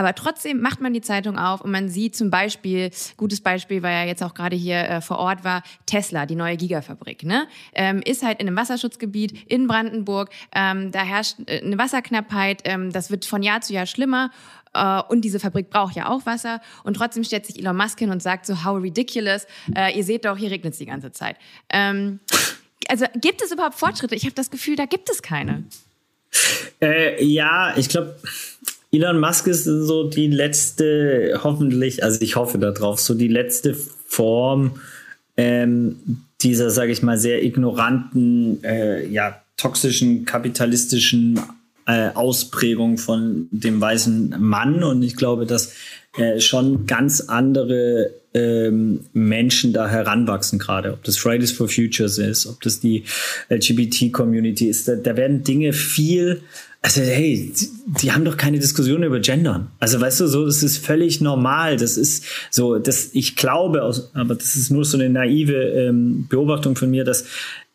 B: Aber trotzdem macht man die Zeitung auf und man sieht zum Beispiel, gutes Beispiel, weil er jetzt auch gerade hier äh, vor Ort war, Tesla, die neue Gigafabrik, ne? Ähm, ist halt in einem Wasserschutzgebiet in Brandenburg. Ähm, da herrscht äh, eine Wasserknappheit. Ähm, das wird von Jahr zu Jahr schlimmer. Uh, und diese Fabrik braucht ja auch Wasser. Und trotzdem stellt sich Elon Musk hin und sagt so, how ridiculous. Uh, ihr seht doch, hier regnet es die ganze Zeit. Ähm, also gibt es überhaupt Fortschritte? Ich habe das Gefühl, da gibt es keine.
C: Äh, ja, ich glaube, Elon Musk ist so die letzte, hoffentlich, also ich hoffe darauf, so die letzte Form ähm, dieser, sage ich mal, sehr ignoranten, äh, ja, toxischen, kapitalistischen äh, Ausprägung von dem weißen Mann. Und ich glaube, dass äh, schon ganz andere ähm, Menschen da heranwachsen gerade. Ob das Fridays for Futures ist, ob das die LGBT-Community ist. Da, da werden Dinge viel also hey, die, die, haben doch keine Diskussion über Gendern. Also weißt du, so das ist völlig normal. Das ist so, das ich glaube, aber das ist nur so eine naive ähm, Beobachtung von mir, dass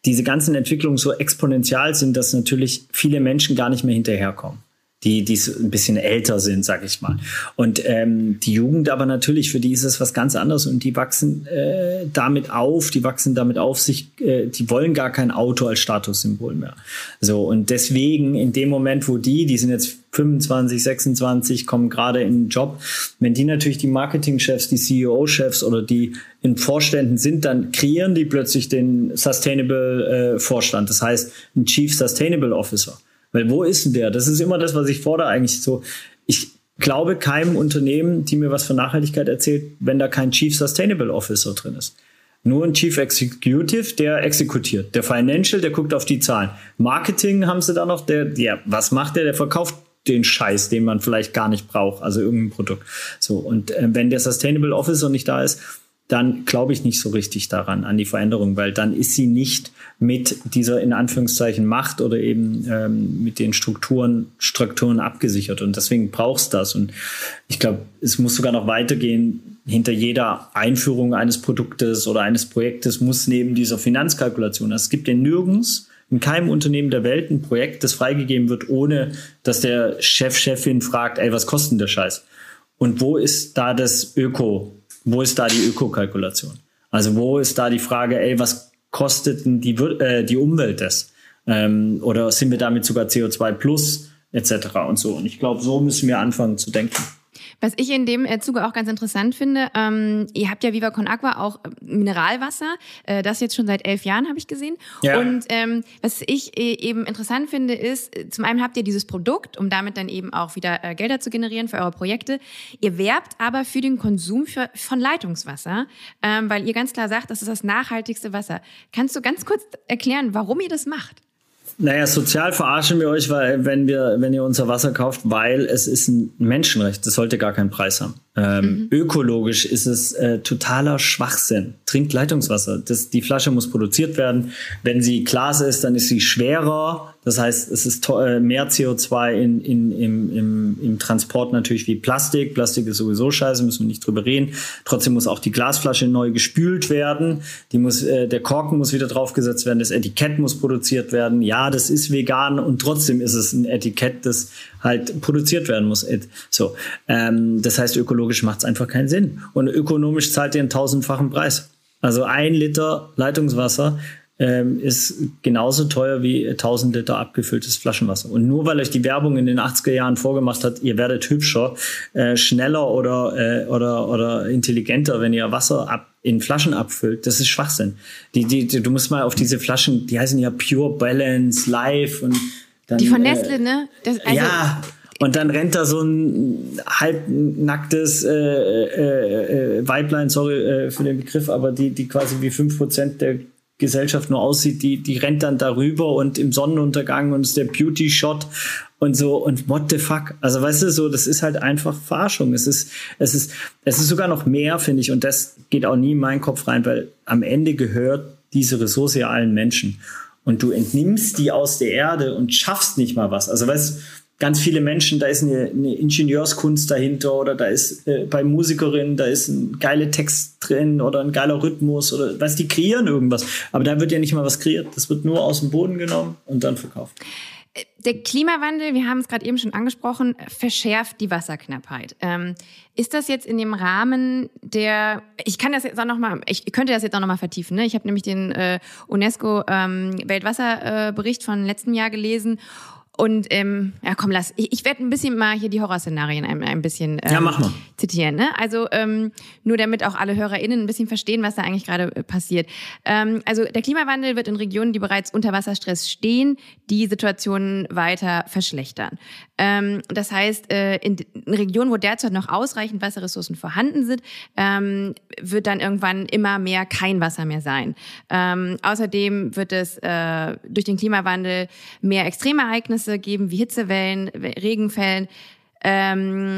C: diese ganzen Entwicklungen so exponentiell sind, dass natürlich viele Menschen gar nicht mehr hinterherkommen. Die, die ein bisschen älter sind, sag ich mal. Und ähm, die Jugend aber natürlich, für die ist es was ganz anderes und die wachsen äh, damit auf, die wachsen damit auf sich, äh, die wollen gar kein Auto als Statussymbol mehr. So, und deswegen in dem Moment, wo die, die sind jetzt 25, 26, kommen gerade in den Job, wenn die natürlich die Marketingchefs, die CEO-Chefs oder die in Vorständen sind, dann kreieren die plötzlich den Sustainable äh, Vorstand. Das heißt, ein Chief Sustainable Officer. Weil wo ist denn der? Das ist immer das, was ich fordere eigentlich so. Ich glaube keinem Unternehmen, die mir was von Nachhaltigkeit erzählt, wenn da kein Chief Sustainable Officer drin ist. Nur ein Chief Executive, der exekutiert. Der Financial, der guckt auf die Zahlen. Marketing haben sie da noch, der, ja, was macht der? Der verkauft den Scheiß, den man vielleicht gar nicht braucht, also irgendein Produkt. So, und äh, wenn der Sustainable Officer nicht da ist, dann glaube ich nicht so richtig daran, an die Veränderung, weil dann ist sie nicht mit dieser in Anführungszeichen Macht oder eben ähm, mit den Strukturen, Strukturen abgesichert. Und deswegen brauchst das. Und ich glaube, es muss sogar noch weitergehen. Hinter jeder Einführung eines Produktes oder eines Projektes muss neben dieser Finanzkalkulation, es gibt ja nirgends in keinem Unternehmen der Welt ein Projekt, das freigegeben wird, ohne dass der Chef, Chefin fragt, ey, was kostet denn der Scheiß? Und wo ist da das Öko wo ist da die Ökokalkulation? Also wo ist da die Frage, ey, was kostet denn die, äh, die Umwelt das? Ähm, oder sind wir damit sogar CO2 plus etc. und so? Und ich glaube, so müssen wir anfangen zu denken.
B: Was ich in dem äh, Zuge auch ganz interessant finde, ähm, ihr habt ja Viva Con Aqua auch äh, Mineralwasser, äh, das jetzt schon seit elf Jahren habe ich gesehen. Ja. Und ähm, was ich äh, eben interessant finde, ist, zum einen habt ihr dieses Produkt, um damit dann eben auch wieder äh, Gelder zu generieren für eure Projekte. Ihr werbt aber für den Konsum für, von Leitungswasser, ähm, weil ihr ganz klar sagt, das ist das nachhaltigste Wasser. Kannst du ganz kurz erklären, warum ihr das macht?
C: Naja, sozial verarschen wir euch, weil wenn wir, wenn ihr unser Wasser kauft, weil es ist ein Menschenrecht. Das sollte gar keinen Preis haben. Ähm, mhm. Ökologisch ist es äh, totaler Schwachsinn. Trinkt Leitungswasser. Das, die Flasche muss produziert werden. Wenn sie Glas ist, dann ist sie schwerer. Das heißt, es ist äh, mehr CO2 in, in, im, im, im Transport natürlich wie Plastik. Plastik ist sowieso scheiße, müssen wir nicht drüber reden. Trotzdem muss auch die Glasflasche neu gespült werden. Die muss, äh, der Korken muss wieder draufgesetzt werden. Das Etikett muss produziert werden. Ja, das ist vegan und trotzdem ist es ein Etikett, das halt produziert werden muss. So, ähm, das heißt, ökologisch macht es einfach keinen Sinn. Und ökonomisch zahlt ihr einen tausendfachen Preis. Also ein Liter Leitungswasser ähm, ist genauso teuer wie 1000 Liter abgefülltes Flaschenwasser. Und nur weil euch die Werbung in den 80er Jahren vorgemacht hat, ihr werdet hübscher, äh, schneller oder, äh, oder, oder intelligenter, wenn ihr Wasser ab in Flaschen abfüllt, das ist Schwachsinn. Die, die, die, du musst mal auf diese Flaschen, die heißen ja Pure Balance, Live und
B: dann, die von äh, Nestle, äh, ne?
C: Das, also ja, und dann rennt da so ein halbnacktes äh, äh, äh, Weiblein, sorry äh, für den Begriff, aber die, die quasi wie fünf Prozent der Gesellschaft nur aussieht, die, die rennt dann darüber und im Sonnenuntergang und ist der Beauty-Shot und so und what the fuck? Also weißt du, so, das ist halt einfach Forschung. Es ist, es ist, es ist sogar noch mehr, finde ich, und das geht auch nie in meinen Kopf rein, weil am Ende gehört diese Ressource ja allen Menschen und du entnimmst die aus der Erde und schaffst nicht mal was. Also weißt ganz viele Menschen, da ist eine, eine Ingenieurskunst dahinter oder da ist äh, bei Musikerinnen, da ist ein geiler Text drin oder ein geiler Rhythmus oder was die kreieren irgendwas. Aber da wird ja nicht mal was kreiert. Das wird nur aus dem Boden genommen und dann verkauft.
B: Der Klimawandel, wir haben es gerade eben schon angesprochen, verschärft die Wasserknappheit. Ähm, ist das jetzt in dem Rahmen der, ich kann das jetzt auch noch mal, ich könnte das jetzt auch noch mal vertiefen. Ne? Ich habe nämlich den äh, UNESCO ähm, Weltwasserbericht äh, von letztem Jahr gelesen und ähm, ja, komm, lass. Ich, ich werde ein bisschen mal hier die Horrorszenarien ein, ein bisschen ähm,
C: ja, mach mal.
B: zitieren. Ne? Also ähm, nur damit auch alle HörerInnen ein bisschen verstehen, was da eigentlich gerade äh, passiert. Ähm, also der Klimawandel wird in Regionen, die bereits unter Wasserstress stehen, die Situationen weiter verschlechtern. Ähm, das heißt, äh, in, in Regionen, wo derzeit noch ausreichend Wasserressourcen vorhanden sind, ähm, wird dann irgendwann immer mehr kein Wasser mehr sein. Ähm, außerdem wird es äh, durch den Klimawandel mehr Extremereignisse Ereignisse geben wie Hitzewellen, Regenfällen, ähm,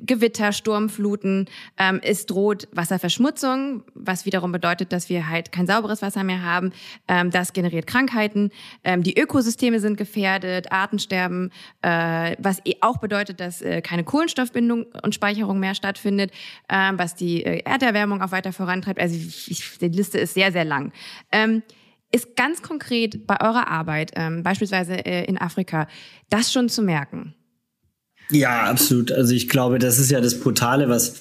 B: Gewitter, Sturmfluten. Ähm, es droht Wasserverschmutzung, was wiederum bedeutet, dass wir halt kein sauberes Wasser mehr haben. Ähm, das generiert Krankheiten. Ähm, die Ökosysteme sind gefährdet, Artensterben, äh, was eh auch bedeutet, dass äh, keine Kohlenstoffbindung und Speicherung mehr stattfindet, äh, was die äh, Erderwärmung auch weiter vorantreibt. Also ich, die Liste ist sehr, sehr lang. Ähm, ist ganz konkret bei eurer Arbeit, ähm, beispielsweise äh, in Afrika, das schon zu merken?
C: Ja, absolut. Also ich glaube, das ist ja das Brutale, was,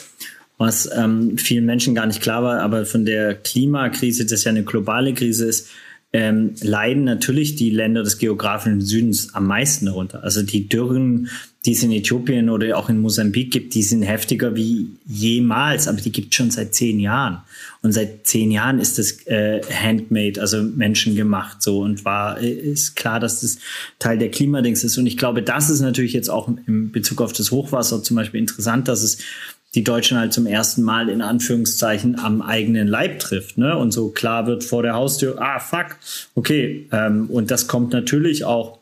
C: was ähm, vielen Menschen gar nicht klar war, aber von der Klimakrise, das ja eine globale Krise ist, ähm, leiden natürlich die Länder des geografischen Südens am meisten darunter. Also die Dürren, die es in Äthiopien oder auch in Mosambik gibt, die sind heftiger wie jemals, aber die gibt es schon seit zehn Jahren. Und seit zehn Jahren ist das äh, handmade, also menschengemacht so und war äh, ist klar, dass das Teil der Klimadings ist. Und ich glaube, das ist natürlich jetzt auch im Bezug auf das Hochwasser zum Beispiel interessant, dass es die Deutschen halt zum ersten Mal in Anführungszeichen am eigenen Leib trifft. Ne? Und so klar wird vor der Haustür, ah, fuck, okay. Ähm, und das kommt natürlich auch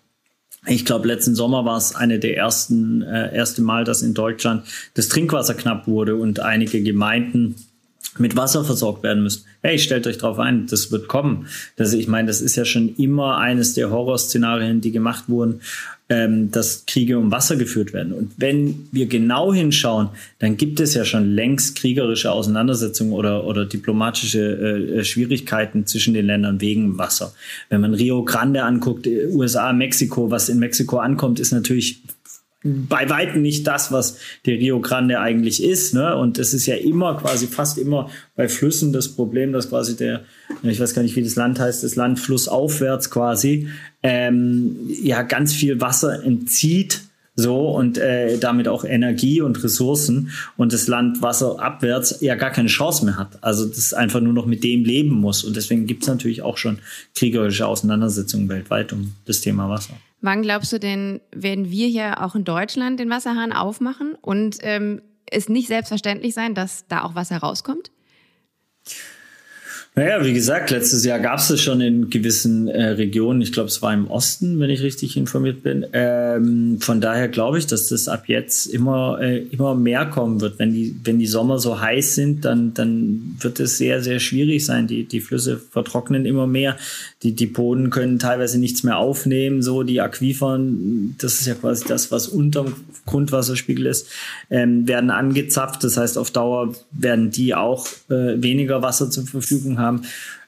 C: ich glaube, letzten Sommer war es eine der ersten, äh, erste Mal, dass in Deutschland das Trinkwasser knapp wurde und einige Gemeinden mit Wasser versorgt werden müssen. Hey, stellt euch drauf ein, das wird kommen. Das, ich meine, das ist ja schon immer eines der Horrorszenarien, die gemacht wurden, ähm, dass Kriege um Wasser geführt werden. Und wenn wir genau hinschauen, dann gibt es ja schon längst kriegerische Auseinandersetzungen oder, oder diplomatische äh, Schwierigkeiten zwischen den Ländern wegen Wasser. Wenn man Rio Grande anguckt, äh, USA, Mexiko, was in Mexiko ankommt, ist natürlich bei weitem nicht das, was der Rio Grande eigentlich ist. Ne? Und es ist ja immer, quasi fast immer bei Flüssen das Problem, dass quasi der, ich weiß gar nicht, wie das Land heißt, das Land flussaufwärts quasi, ähm, ja, ganz viel Wasser entzieht. So und äh, damit auch Energie und Ressourcen und das Land wasserabwärts ja gar keine Chance mehr hat. Also das einfach nur noch mit dem leben muss. Und deswegen gibt es natürlich auch schon kriegerische Auseinandersetzungen weltweit um das Thema Wasser.
B: Wann glaubst du denn, werden wir hier auch in Deutschland den Wasserhahn aufmachen und ähm, es nicht selbstverständlich sein, dass da auch Wasser rauskommt?
C: Naja, wie gesagt, letztes Jahr gab es es schon in gewissen äh, Regionen. Ich glaube, es war im Osten, wenn ich richtig informiert bin. Ähm, von daher glaube ich, dass das ab jetzt immer, äh, immer mehr kommen wird. Wenn die, wenn die Sommer so heiß sind, dann, dann wird es sehr, sehr schwierig sein. Die, die Flüsse vertrocknen immer mehr. Die, die Boden können teilweise nichts mehr aufnehmen. So die Aquifern, das ist ja quasi das, was unterm Grundwasserspiegel ist, ähm, werden angezapft. Das heißt, auf Dauer werden die auch äh, weniger Wasser zur Verfügung haben haben.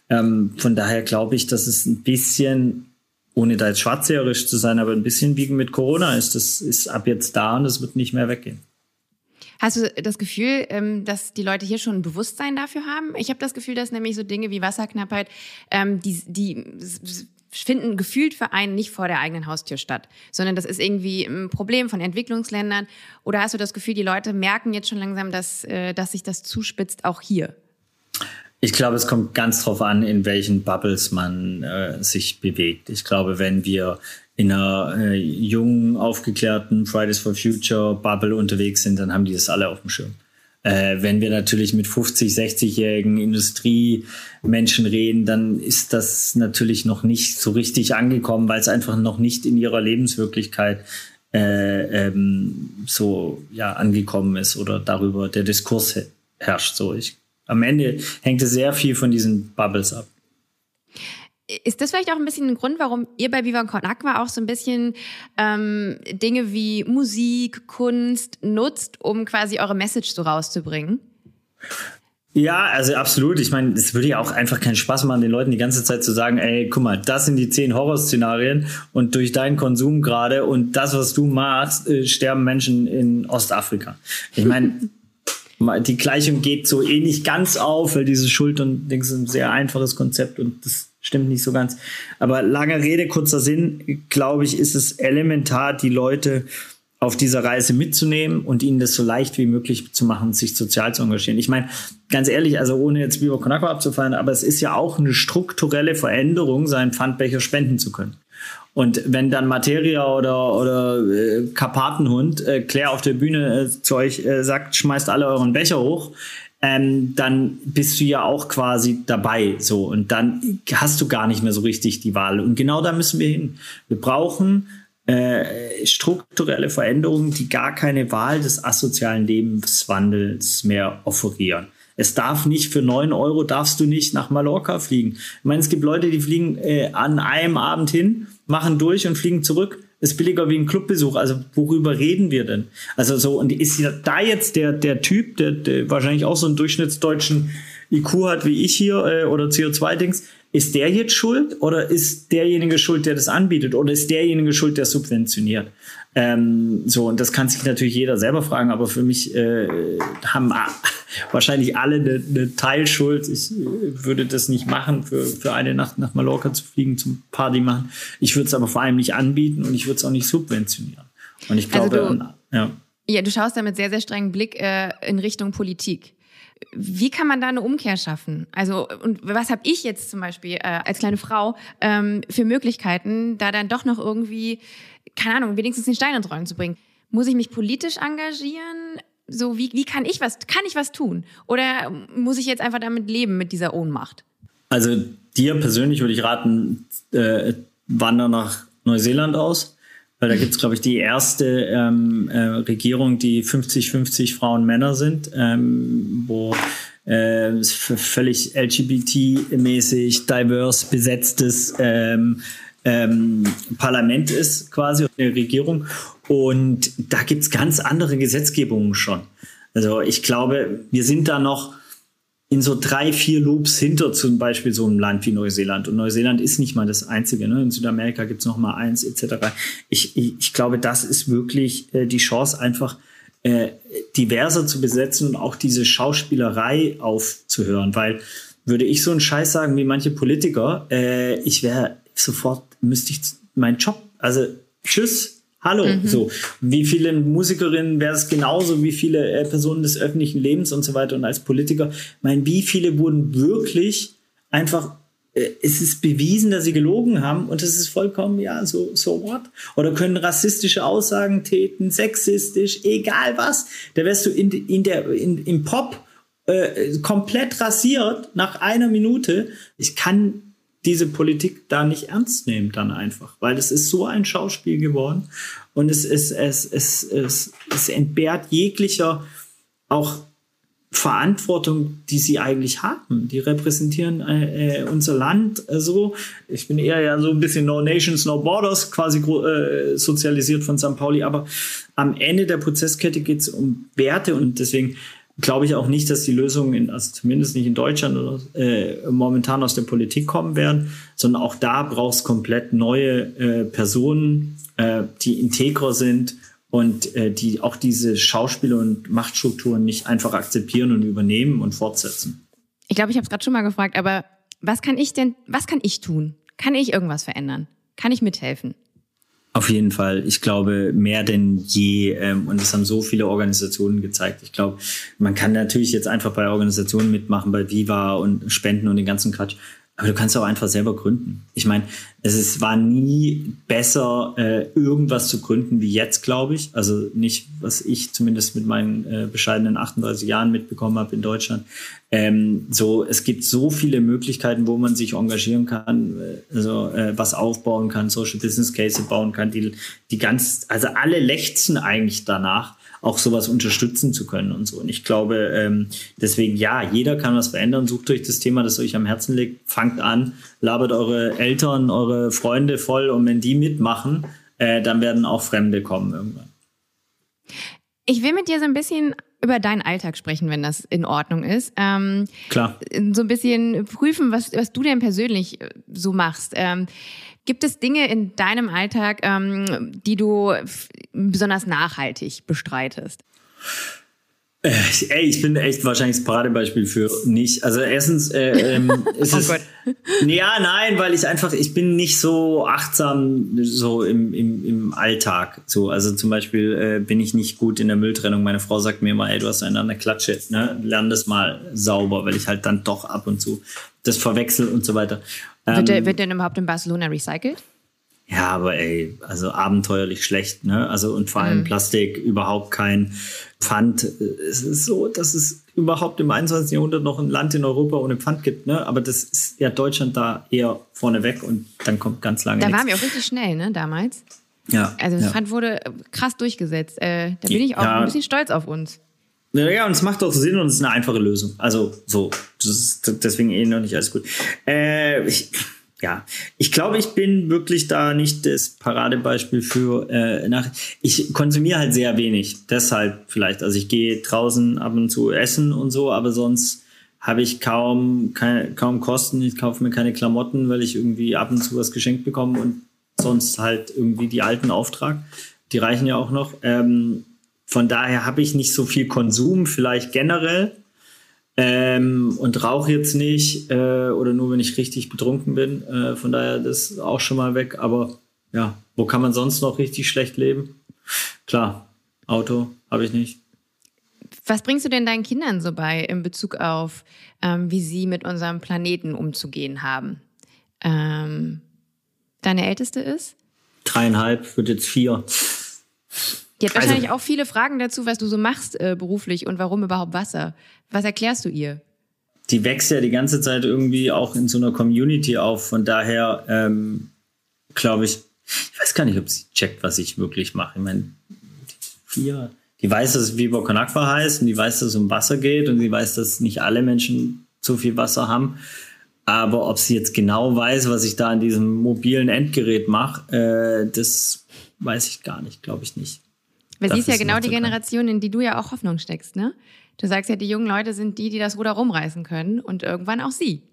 C: Ähm, von daher glaube ich, dass es ein bisschen, ohne da jetzt schwarzseherisch zu sein, aber ein bisschen wie mit Corona ist. Das ist ab jetzt da und es wird nicht mehr weggehen.
B: Hast du das Gefühl, ähm, dass die Leute hier schon ein Bewusstsein dafür haben? Ich habe das Gefühl, dass nämlich so Dinge wie Wasserknappheit, ähm, die, die finden gefühlt für einen nicht vor der eigenen Haustür statt, sondern das ist irgendwie ein Problem von Entwicklungsländern. Oder hast du das Gefühl, die Leute merken jetzt schon langsam, dass, äh, dass sich das zuspitzt, auch hier?
C: Ich glaube, es kommt ganz drauf an, in welchen Bubbles man äh, sich bewegt. Ich glaube, wenn wir in einer äh, jungen, aufgeklärten Fridays for Future Bubble unterwegs sind, dann haben die das alle auf dem Schirm. Äh, wenn wir natürlich mit 50, 60-jährigen Industriemenschen reden, dann ist das natürlich noch nicht so richtig angekommen, weil es einfach noch nicht in ihrer Lebenswirklichkeit äh, ähm, so ja angekommen ist oder darüber der Diskurs herrscht. So, ich am Ende hängt es sehr viel von diesen Bubbles ab.
B: Ist das vielleicht auch ein bisschen ein Grund, warum ihr bei Viva Con Aqua auch so ein bisschen ähm, Dinge wie Musik, Kunst nutzt, um quasi eure Message so rauszubringen?
C: Ja, also absolut. Ich meine, es würde ja auch einfach keinen Spaß machen, den Leuten die ganze Zeit zu sagen, ey, guck mal, das sind die zehn Horrorszenarien und durch deinen Konsum gerade und das, was du machst, äh, sterben Menschen in Ostafrika. Ich meine, die Gleichung geht so eh nicht ganz auf, weil diese Schuld und Dings ist ein sehr einfaches Konzept und das stimmt nicht so ganz. Aber lange Rede, kurzer Sinn, glaube ich, ist es elementar, die Leute auf dieser Reise mitzunehmen und ihnen das so leicht wie möglich zu machen, sich sozial zu engagieren. Ich meine, ganz ehrlich, also ohne jetzt Viva Konakwa abzufallen, aber es ist ja auch eine strukturelle Veränderung, seinen Pfandbecher spenden zu können. Und wenn dann Materia oder, oder äh, Karpatenhund äh, Claire auf der Bühne äh, zu euch äh, sagt, schmeißt alle euren Becher hoch, ähm, dann bist du ja auch quasi dabei. So. Und dann hast du gar nicht mehr so richtig die Wahl. Und genau da müssen wir hin. Wir brauchen äh, strukturelle Veränderungen, die gar keine Wahl des asozialen Lebenswandels mehr offerieren. Es darf nicht für neun Euro darfst du nicht nach Mallorca fliegen. Ich meine, es gibt Leute, die fliegen äh, an einem Abend hin machen durch und fliegen zurück. Ist billiger wie ein Clubbesuch. Also worüber reden wir denn? Also so, und ist da jetzt der, der Typ, der, der wahrscheinlich auch so einen durchschnittsdeutschen IQ hat wie ich hier äh, oder CO2-Dings, ist der jetzt schuld oder ist derjenige schuld, der das anbietet oder ist derjenige schuld, der subventioniert? Ähm, so, und das kann sich natürlich jeder selber fragen, aber für mich äh, haben wahrscheinlich alle eine, eine Teilschuld. Ich äh, würde das nicht machen, für, für eine Nacht nach Mallorca zu fliegen, zum Party machen. Ich würde es aber vor allem nicht anbieten und ich würde es auch nicht subventionieren. Und ich also glaube,
B: also du, ja. Ja, du schaust da mit sehr, sehr strengem Blick äh, in Richtung Politik. Wie kann man da eine Umkehr schaffen? Also, und was habe ich jetzt zum Beispiel äh, als kleine Frau ähm, für Möglichkeiten, da dann doch noch irgendwie, keine Ahnung, wenigstens den Stein ins Rollen zu bringen? Muss ich mich politisch engagieren? So, wie, wie kann ich was, kann ich was tun? Oder muss ich jetzt einfach damit leben, mit dieser Ohnmacht?
C: Also, dir persönlich würde ich raten, äh, wander nach Neuseeland aus weil da gibt es, glaube ich, die erste ähm, äh, Regierung, die 50-50 Frauen Männer sind, ähm, wo äh, völlig LGBT-mäßig, diverse besetztes ähm, ähm, Parlament ist, quasi eine Regierung. Und da gibt es ganz andere Gesetzgebungen schon. Also ich glaube, wir sind da noch in so drei, vier Loops hinter zum Beispiel so einem Land wie Neuseeland. Und Neuseeland ist nicht mal das Einzige. Ne? In Südamerika gibt's noch mal eins etc. Ich, ich, ich glaube, das ist wirklich äh, die Chance, einfach äh, diverser zu besetzen und auch diese Schauspielerei aufzuhören. Weil würde ich so einen Scheiß sagen wie manche Politiker, äh, ich wäre sofort, müsste ich meinen Job, also tschüss, Hallo, mhm. so. Wie viele Musikerinnen wäre es genauso, wie viele äh, Personen des öffentlichen Lebens und so weiter und als Politiker. Ich meine, wie viele wurden wirklich einfach, äh, es ist bewiesen, dass sie gelogen haben und es ist vollkommen, ja, so, so what? Oder können rassistische Aussagen täten, sexistisch, egal was. Da wärst du in, in der, in, im Pop äh, komplett rasiert nach einer Minute. Ich kann diese Politik da nicht ernst nehmen dann einfach, weil es ist so ein Schauspiel geworden und es, ist, es, es, es, es entbehrt jeglicher auch Verantwortung, die sie eigentlich haben. Die repräsentieren äh, äh unser Land äh, so. Ich bin eher ja so ein bisschen No Nations, No Borders quasi äh, sozialisiert von St. Pauli, aber am Ende der Prozesskette geht es um Werte und deswegen glaube ich auch nicht, dass die Lösungen, in, also zumindest nicht in Deutschland oder äh, momentan aus der Politik kommen werden, sondern auch da braucht es komplett neue äh, Personen, äh, die integrer sind und äh, die auch diese Schauspiele und Machtstrukturen nicht einfach akzeptieren und übernehmen und fortsetzen.
B: Ich glaube, ich habe es gerade schon mal gefragt, aber was kann ich denn, was kann ich tun? Kann ich irgendwas verändern? Kann ich mithelfen?
C: Auf jeden Fall. Ich glaube, mehr denn je. Ähm, und das haben so viele Organisationen gezeigt. Ich glaube, man kann natürlich jetzt einfach bei Organisationen mitmachen, bei Viva und Spenden und den ganzen Quatsch. Aber du kannst auch einfach selber gründen. Ich meine, es ist, war nie besser, äh, irgendwas zu gründen wie jetzt, glaube ich. Also nicht, was ich zumindest mit meinen äh, bescheidenen 38 Jahren mitbekommen habe in Deutschland. Ähm, so, es gibt so viele Möglichkeiten, wo man sich engagieren kann, also äh, was aufbauen kann, Social Business Case bauen kann, die, die ganz, also alle lechzen eigentlich danach auch sowas unterstützen zu können und so. Und ich glaube, ähm, deswegen ja, jeder kann was verändern. Sucht euch das Thema, das euch am Herzen liegt, fangt an, labert eure Eltern, eure Freunde voll und wenn die mitmachen, äh, dann werden auch Fremde kommen irgendwann.
B: Ich will mit dir so ein bisschen über deinen Alltag sprechen, wenn das in Ordnung ist. Ähm,
C: Klar.
B: So ein bisschen prüfen, was, was du denn persönlich äh, so machst. Ähm, Gibt es Dinge in deinem Alltag, ähm, die du besonders nachhaltig bestreitest?
C: Äh, ey, ich bin echt wahrscheinlich das Paradebeispiel für nicht. Also erstens äh, ähm, ist oh es, Gott. ja, nein, weil ich einfach, ich bin nicht so achtsam so im, im, im Alltag. So, also zum Beispiel äh, bin ich nicht gut in der Mülltrennung. Meine Frau sagt mir immer, ey, du hast einen an der Klatsche, ne? Lern das mal sauber, weil ich halt dann doch ab und zu das verwechsel und so weiter.
B: Wird, der, ähm, wird denn überhaupt in Barcelona recycelt?
C: Ja, aber ey, also abenteuerlich schlecht, ne? Also und vor allem mhm. Plastik, überhaupt kein Pfand. Es ist so, dass es überhaupt im 21. Jahrhundert noch ein Land in Europa ohne Pfand gibt, ne? Aber das ist ja Deutschland da eher vorne weg und dann kommt ganz lange.
B: Da
C: nichts.
B: waren wir auch richtig schnell, ne, damals.
C: Ja.
B: Also das
C: ja.
B: Pfand wurde krass durchgesetzt. Äh, da bin ich auch ja. ein bisschen stolz auf uns.
C: Ja, und es macht auch Sinn und es ist eine einfache Lösung. Also so, deswegen eh noch nicht alles gut. Äh, ich, ja, ich glaube, ich bin wirklich da nicht das Paradebeispiel für äh, nach. Ich konsumiere halt sehr wenig, deshalb vielleicht. Also ich gehe draußen ab und zu essen und so, aber sonst habe ich kaum, keine, kaum Kosten. Ich kaufe mir keine Klamotten, weil ich irgendwie ab und zu was geschenkt bekomme und sonst halt irgendwie die alten Auftrag. Die reichen ja auch noch. Ähm, von daher habe ich nicht so viel Konsum, vielleicht generell. Ähm, und rauche jetzt nicht äh, oder nur, wenn ich richtig betrunken bin. Äh, von daher das ist auch schon mal weg. Aber ja, wo kann man sonst noch richtig schlecht leben? Klar, Auto habe ich nicht.
B: Was bringst du denn deinen Kindern so bei in Bezug auf, ähm, wie sie mit unserem Planeten umzugehen haben? Ähm, deine Älteste ist?
C: Dreieinhalb, wird jetzt vier.
B: Die hat also wahrscheinlich also, auch viele Fragen dazu, was du so machst äh, beruflich und warum überhaupt Wasser. Was erklärst du ihr?
C: Die wächst ja die ganze Zeit irgendwie auch in so einer Community auf. Von daher ähm, glaube ich, ich weiß gar nicht, ob sie checkt, was ich wirklich mache. Ich meine, vier, die weiß, dass es Viva Con Aqua heißt und die weiß, dass es um Wasser geht und sie weiß, dass nicht alle Menschen so viel Wasser haben. Aber ob sie jetzt genau weiß, was ich da an diesem mobilen Endgerät mache, äh, das weiß ich gar nicht, glaube ich nicht.
B: Weil sie ist ja genau die Generation, in die du ja auch Hoffnung steckst, ne? Du sagst ja, die jungen Leute sind die, die das Ruder rumreißen können und irgendwann auch sie.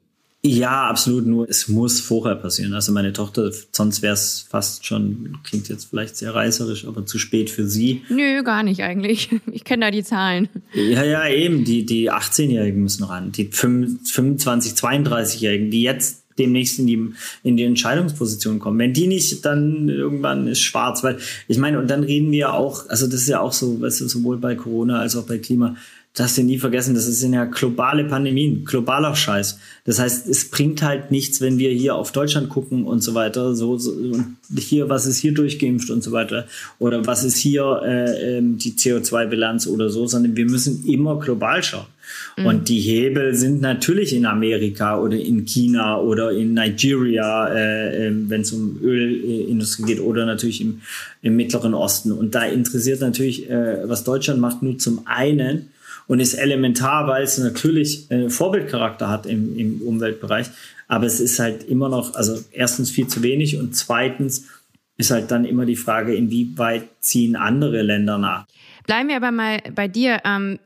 C: Ja, absolut. Nur es muss vorher passieren. Also meine Tochter, sonst wäre es fast schon, klingt jetzt vielleicht sehr reißerisch, aber zu spät für sie.
B: Nö, gar nicht eigentlich. Ich kenne da die Zahlen.
C: Ja, ja, eben. Die, die 18-Jährigen müssen ran. Die 25, 32-Jährigen, die jetzt demnächst in die, in die Entscheidungsposition kommen. Wenn die nicht, dann irgendwann ist schwarz. Weil ich meine, und dann reden wir auch, also das ist ja auch so, weißt du, sowohl bei Corona als auch bei Klima, das du nie vergessen, das sind ja globale Pandemien, globaler Scheiß. Das heißt, es bringt halt nichts, wenn wir hier auf Deutschland gucken und so weiter, so, so und hier, was ist hier durchgeimpft und so weiter, oder was ist hier äh, ähm, die CO2-Bilanz oder so, sondern wir müssen immer global schauen. Mhm. Und die Hebel sind natürlich in Amerika oder in China oder in Nigeria, äh, äh, wenn es um Ölindustrie geht, oder natürlich im, im Mittleren Osten. Und da interessiert natürlich, äh, was Deutschland macht, nur zum einen, und ist elementar, weil es natürlich äh, Vorbildcharakter hat im, im Umweltbereich. Aber es ist halt immer noch, also erstens viel zu wenig und zweitens ist halt dann immer die Frage, inwieweit ziehen andere Länder nach.
B: Bleiben wir aber mal bei dir. Ähm,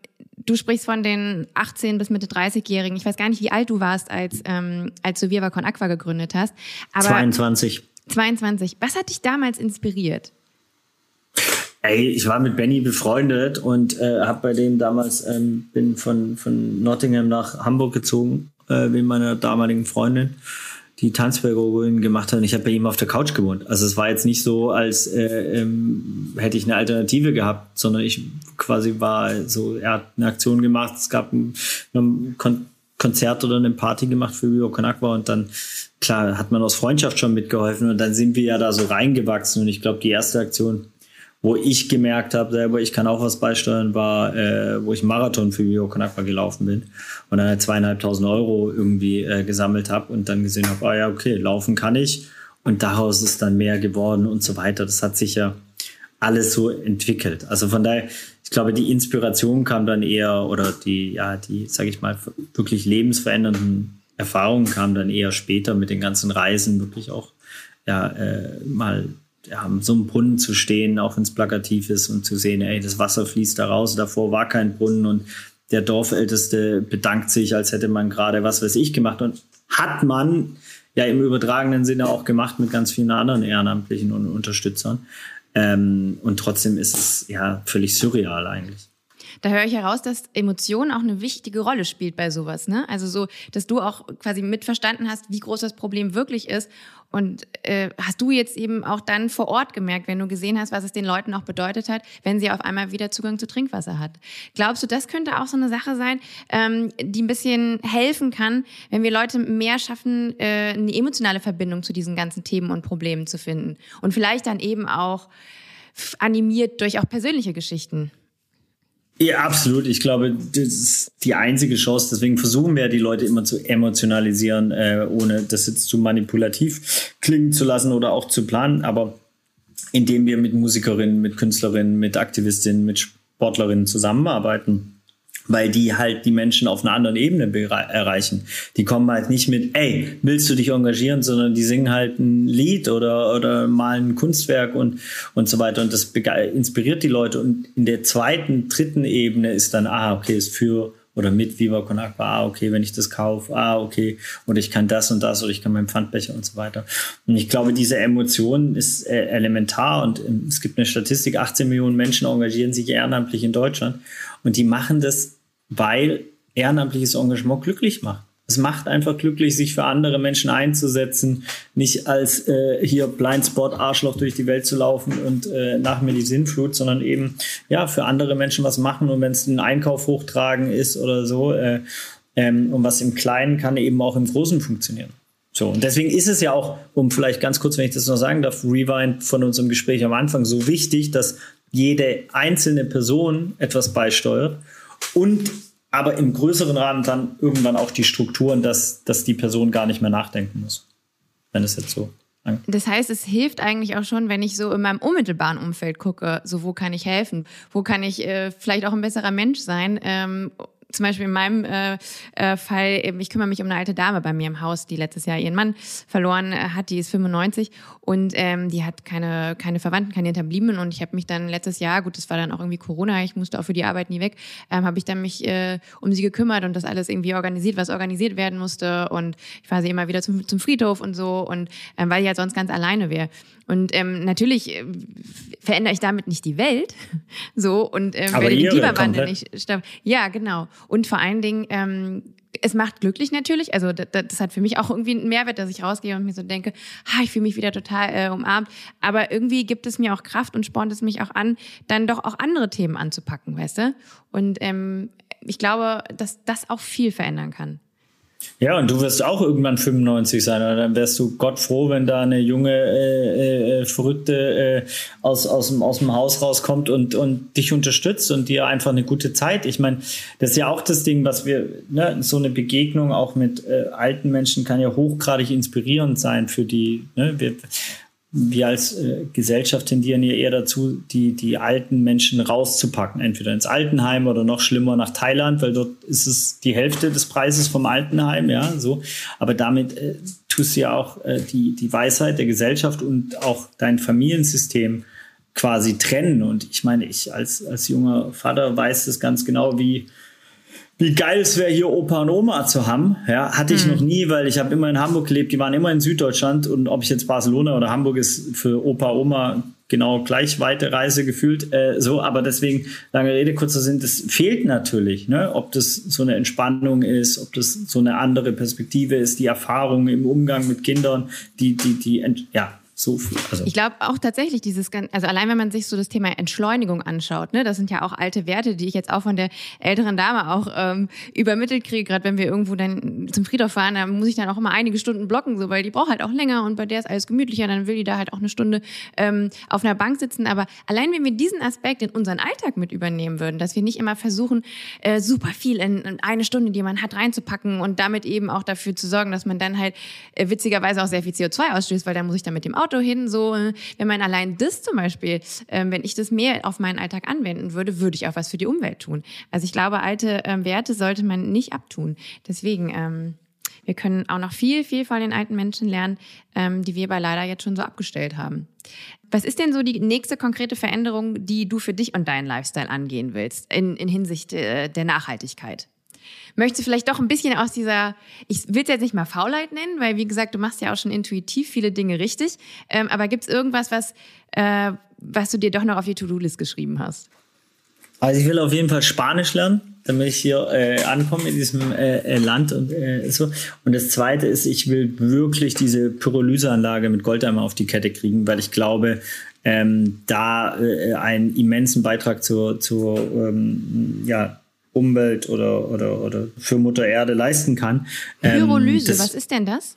B: du sprichst von den 18 bis Mitte 30-Jährigen. Ich weiß gar nicht, wie alt du warst, als, ähm, als du Viva Con Aqua gegründet hast.
C: Aber 22.
B: 22. Was hat dich damals inspiriert?
C: Ey, ich war mit Benny befreundet und äh, habe bei dem damals ähm, bin von von Nottingham nach Hamburg gezogen äh, wegen meiner damaligen Freundin, die Tanzpädagogin gemacht hat. Und ich habe bei ihm auf der Couch gewohnt. Also es war jetzt nicht so, als äh, ähm, hätte ich eine Alternative gehabt, sondern ich quasi war so, er hat eine Aktion gemacht. Es gab ein, ein Kon Konzert oder eine Party gemacht für Vivo Con Aqua und dann klar hat man aus Freundschaft schon mitgeholfen und dann sind wir ja da so reingewachsen und ich glaube die erste Aktion wo ich gemerkt habe, selber, ich kann auch was beisteuern, war, äh, wo ich Marathon für Bio Konakwa gelaufen bin und dann halt zweieinhalbtausend Euro irgendwie äh, gesammelt habe und dann gesehen habe, ah ja, okay, laufen kann ich und daraus ist dann mehr geworden und so weiter. Das hat sich ja alles so entwickelt. Also von daher, ich glaube, die Inspiration kam dann eher oder die, ja, die, sage ich mal, wirklich lebensverändernden Erfahrungen kamen dann eher später mit den ganzen Reisen, wirklich auch ja, äh, mal ja, so einem Brunnen zu stehen, auch wenn es plakativ ist und zu sehen, ey, das Wasser fließt da raus, davor war kein Brunnen und der Dorfälteste bedankt sich, als hätte man gerade was weiß ich gemacht und hat man ja im übertragenen Sinne auch gemacht mit ganz vielen anderen Ehrenamtlichen und Unterstützern. Ähm, und trotzdem ist es ja völlig surreal eigentlich.
B: Da höre ich heraus, dass Emotionen auch eine wichtige Rolle spielt bei sowas. Ne? Also so, dass du auch quasi mitverstanden hast, wie groß das Problem wirklich ist. Und äh, hast du jetzt eben auch dann vor Ort gemerkt, wenn du gesehen hast, was es den Leuten auch bedeutet hat, wenn sie auf einmal wieder Zugang zu Trinkwasser hat. Glaubst du, das könnte auch so eine Sache sein, ähm, die ein bisschen helfen kann, wenn wir Leute mehr schaffen, äh, eine emotionale Verbindung zu diesen ganzen Themen und Problemen zu finden? Und vielleicht dann eben auch animiert durch auch persönliche Geschichten.
C: Ja, absolut. Ich glaube, das ist die einzige Chance. Deswegen versuchen wir die Leute immer zu emotionalisieren, äh, ohne das jetzt zu manipulativ klingen zu lassen oder auch zu planen. Aber indem wir mit Musikerinnen, mit Künstlerinnen, mit Aktivistinnen, mit Sportlerinnen zusammenarbeiten weil die halt die Menschen auf einer anderen Ebene erreichen. Die kommen halt nicht mit, ey, willst du dich engagieren, sondern die singen halt ein Lied oder, oder malen ein Kunstwerk und, und so weiter. Und das inspiriert die Leute. Und in der zweiten, dritten Ebene ist dann, ah, okay, ist für oder mit Viva Con Aqua, ah, okay, wenn ich das kaufe, ah, okay, oder ich kann das und das oder ich kann meinen Pfandbecher und so weiter. Und ich glaube, diese Emotion ist äh, elementar und ähm, es gibt eine Statistik, 18 Millionen Menschen engagieren sich ehrenamtlich in Deutschland und die machen das, weil ehrenamtliches Engagement glücklich macht es macht einfach glücklich, sich für andere Menschen einzusetzen, nicht als äh, hier Blindspot Arschloch durch die Welt zu laufen und äh, nach mir die Sinnflut, sondern eben ja für andere Menschen was machen und wenn es ein Einkauf hochtragen ist oder so äh, ähm, und was im Kleinen kann eben auch im Großen funktionieren. So, und deswegen ist es ja auch, um vielleicht ganz kurz, wenn ich das noch sagen darf, Rewind von unserem Gespräch am Anfang so wichtig, dass jede einzelne Person etwas beisteuert und aber im größeren Rahmen dann irgendwann auch die Strukturen, dass, dass die Person gar nicht mehr nachdenken muss. Wenn es jetzt so.
B: Das heißt, es hilft eigentlich auch schon, wenn ich so in meinem unmittelbaren Umfeld gucke, so wo kann ich helfen, wo kann ich äh, vielleicht auch ein besserer Mensch sein ähm, zum Beispiel in meinem äh, äh, Fall, ich kümmere mich um eine alte Dame bei mir im Haus, die letztes Jahr ihren Mann verloren äh, hat, die ist 95 und ähm, die hat keine, keine Verwandten, keine Hinterbliebenen. Und ich habe mich dann letztes Jahr, gut, das war dann auch irgendwie Corona, ich musste auch für die Arbeit nie weg, ähm, habe ich dann mich äh, um sie gekümmert und das alles irgendwie organisiert, was organisiert werden musste. Und ich fahre sie immer wieder zum, zum Friedhof und so. Und ähm, weil ich halt sonst ganz alleine wäre. Und ähm, natürlich äh, verändere ich damit nicht die Welt, so und ähm, werde den Klimawandel nicht stoppen. Ja, genau. Und vor allen Dingen, ähm, es macht glücklich natürlich. Also das, das hat für mich auch irgendwie einen Mehrwert, dass ich rausgehe und mir so denke, ha, ich fühle mich wieder total äh, umarmt. Aber irgendwie gibt es mir auch Kraft und spornt es mich auch an, dann doch auch andere Themen anzupacken, weißt du? Und ähm, ich glaube, dass das auch viel verändern kann.
C: Ja, und du wirst auch irgendwann 95 sein, oder dann wärst du Gott froh, wenn da eine junge, äh, äh, Verrückte äh, aus, aus, dem, aus dem Haus rauskommt und, und dich unterstützt und dir einfach eine gute Zeit. Ich meine, das ist ja auch das Ding, was wir, ne, so eine Begegnung auch mit äh, alten Menschen kann ja hochgradig inspirierend sein für die. Ne? Wir, wir als äh, Gesellschaft tendieren ja eher dazu, die, die alten Menschen rauszupacken, entweder ins Altenheim oder noch schlimmer nach Thailand, weil dort ist es die Hälfte des Preises vom Altenheim, ja, so. Aber damit äh, tust du ja auch äh, die, die Weisheit der Gesellschaft und auch dein Familiensystem quasi trennen. Und ich meine, ich als, als junger Vater weiß das ganz genau, wie, wie geil es wäre, hier Opa und Oma zu haben. Ja, hatte ich mhm. noch nie, weil ich habe immer in Hamburg gelebt, die waren immer in Süddeutschland und ob ich jetzt Barcelona oder Hamburg ist für Opa, Oma genau gleich weite Reise gefühlt. Äh, so, aber deswegen, lange Rede, kurzer Sinn, das fehlt natürlich, ne? Ob das so eine Entspannung ist, ob das so eine andere Perspektive ist, die Erfahrung im Umgang mit Kindern, die, die, die, ja, so viel.
B: Also. Ich glaube auch tatsächlich dieses, also allein wenn man sich so das Thema Entschleunigung anschaut, ne, das sind ja auch alte Werte, die ich jetzt auch von der älteren Dame auch ähm, übermittelt kriege. Gerade wenn wir irgendwo dann zum Friedhof fahren, da muss ich dann auch immer einige Stunden blocken, so weil die braucht halt auch länger und bei der ist alles gemütlicher, dann will die da halt auch eine Stunde ähm, auf einer Bank sitzen. Aber allein wenn wir diesen Aspekt in unseren Alltag mit übernehmen würden, dass wir nicht immer versuchen, äh, super viel in, in eine Stunde, die man hat, reinzupacken und damit eben auch dafür zu sorgen, dass man dann halt äh, witzigerweise auch sehr viel CO2 ausstößt, weil dann muss ich dann mit dem Auto Auto hin, so, äh, wenn man allein das zum Beispiel, ähm, wenn ich das mehr auf meinen Alltag anwenden würde, würde ich auch was für die Umwelt tun. Also ich glaube, alte ähm, Werte sollte man nicht abtun. Deswegen, ähm, wir können auch noch viel, viel von den alten Menschen lernen, ähm, die wir aber leider jetzt schon so abgestellt haben. Was ist denn so die nächste konkrete Veränderung, die du für dich und deinen Lifestyle angehen willst in, in Hinsicht äh, der Nachhaltigkeit? Möchte vielleicht doch ein bisschen aus dieser, ich will es jetzt nicht mal Faulheit nennen, weil wie gesagt, du machst ja auch schon intuitiv viele Dinge richtig. Ähm, aber gibt es irgendwas, was, äh, was du dir doch noch auf die To-Do-List geschrieben hast?
C: Also ich will auf jeden Fall Spanisch lernen, damit ich hier äh, ankomme in diesem äh, äh Land und äh, so. Und das Zweite ist, ich will wirklich diese Pyrolyseanlage mit Goldeimer auf die Kette kriegen, weil ich glaube, ähm, da äh, einen immensen Beitrag zur, zur ähm, ja, Umwelt oder, oder, oder für Mutter Erde leisten kann.
B: Pyrolyse, ähm, was ist denn das?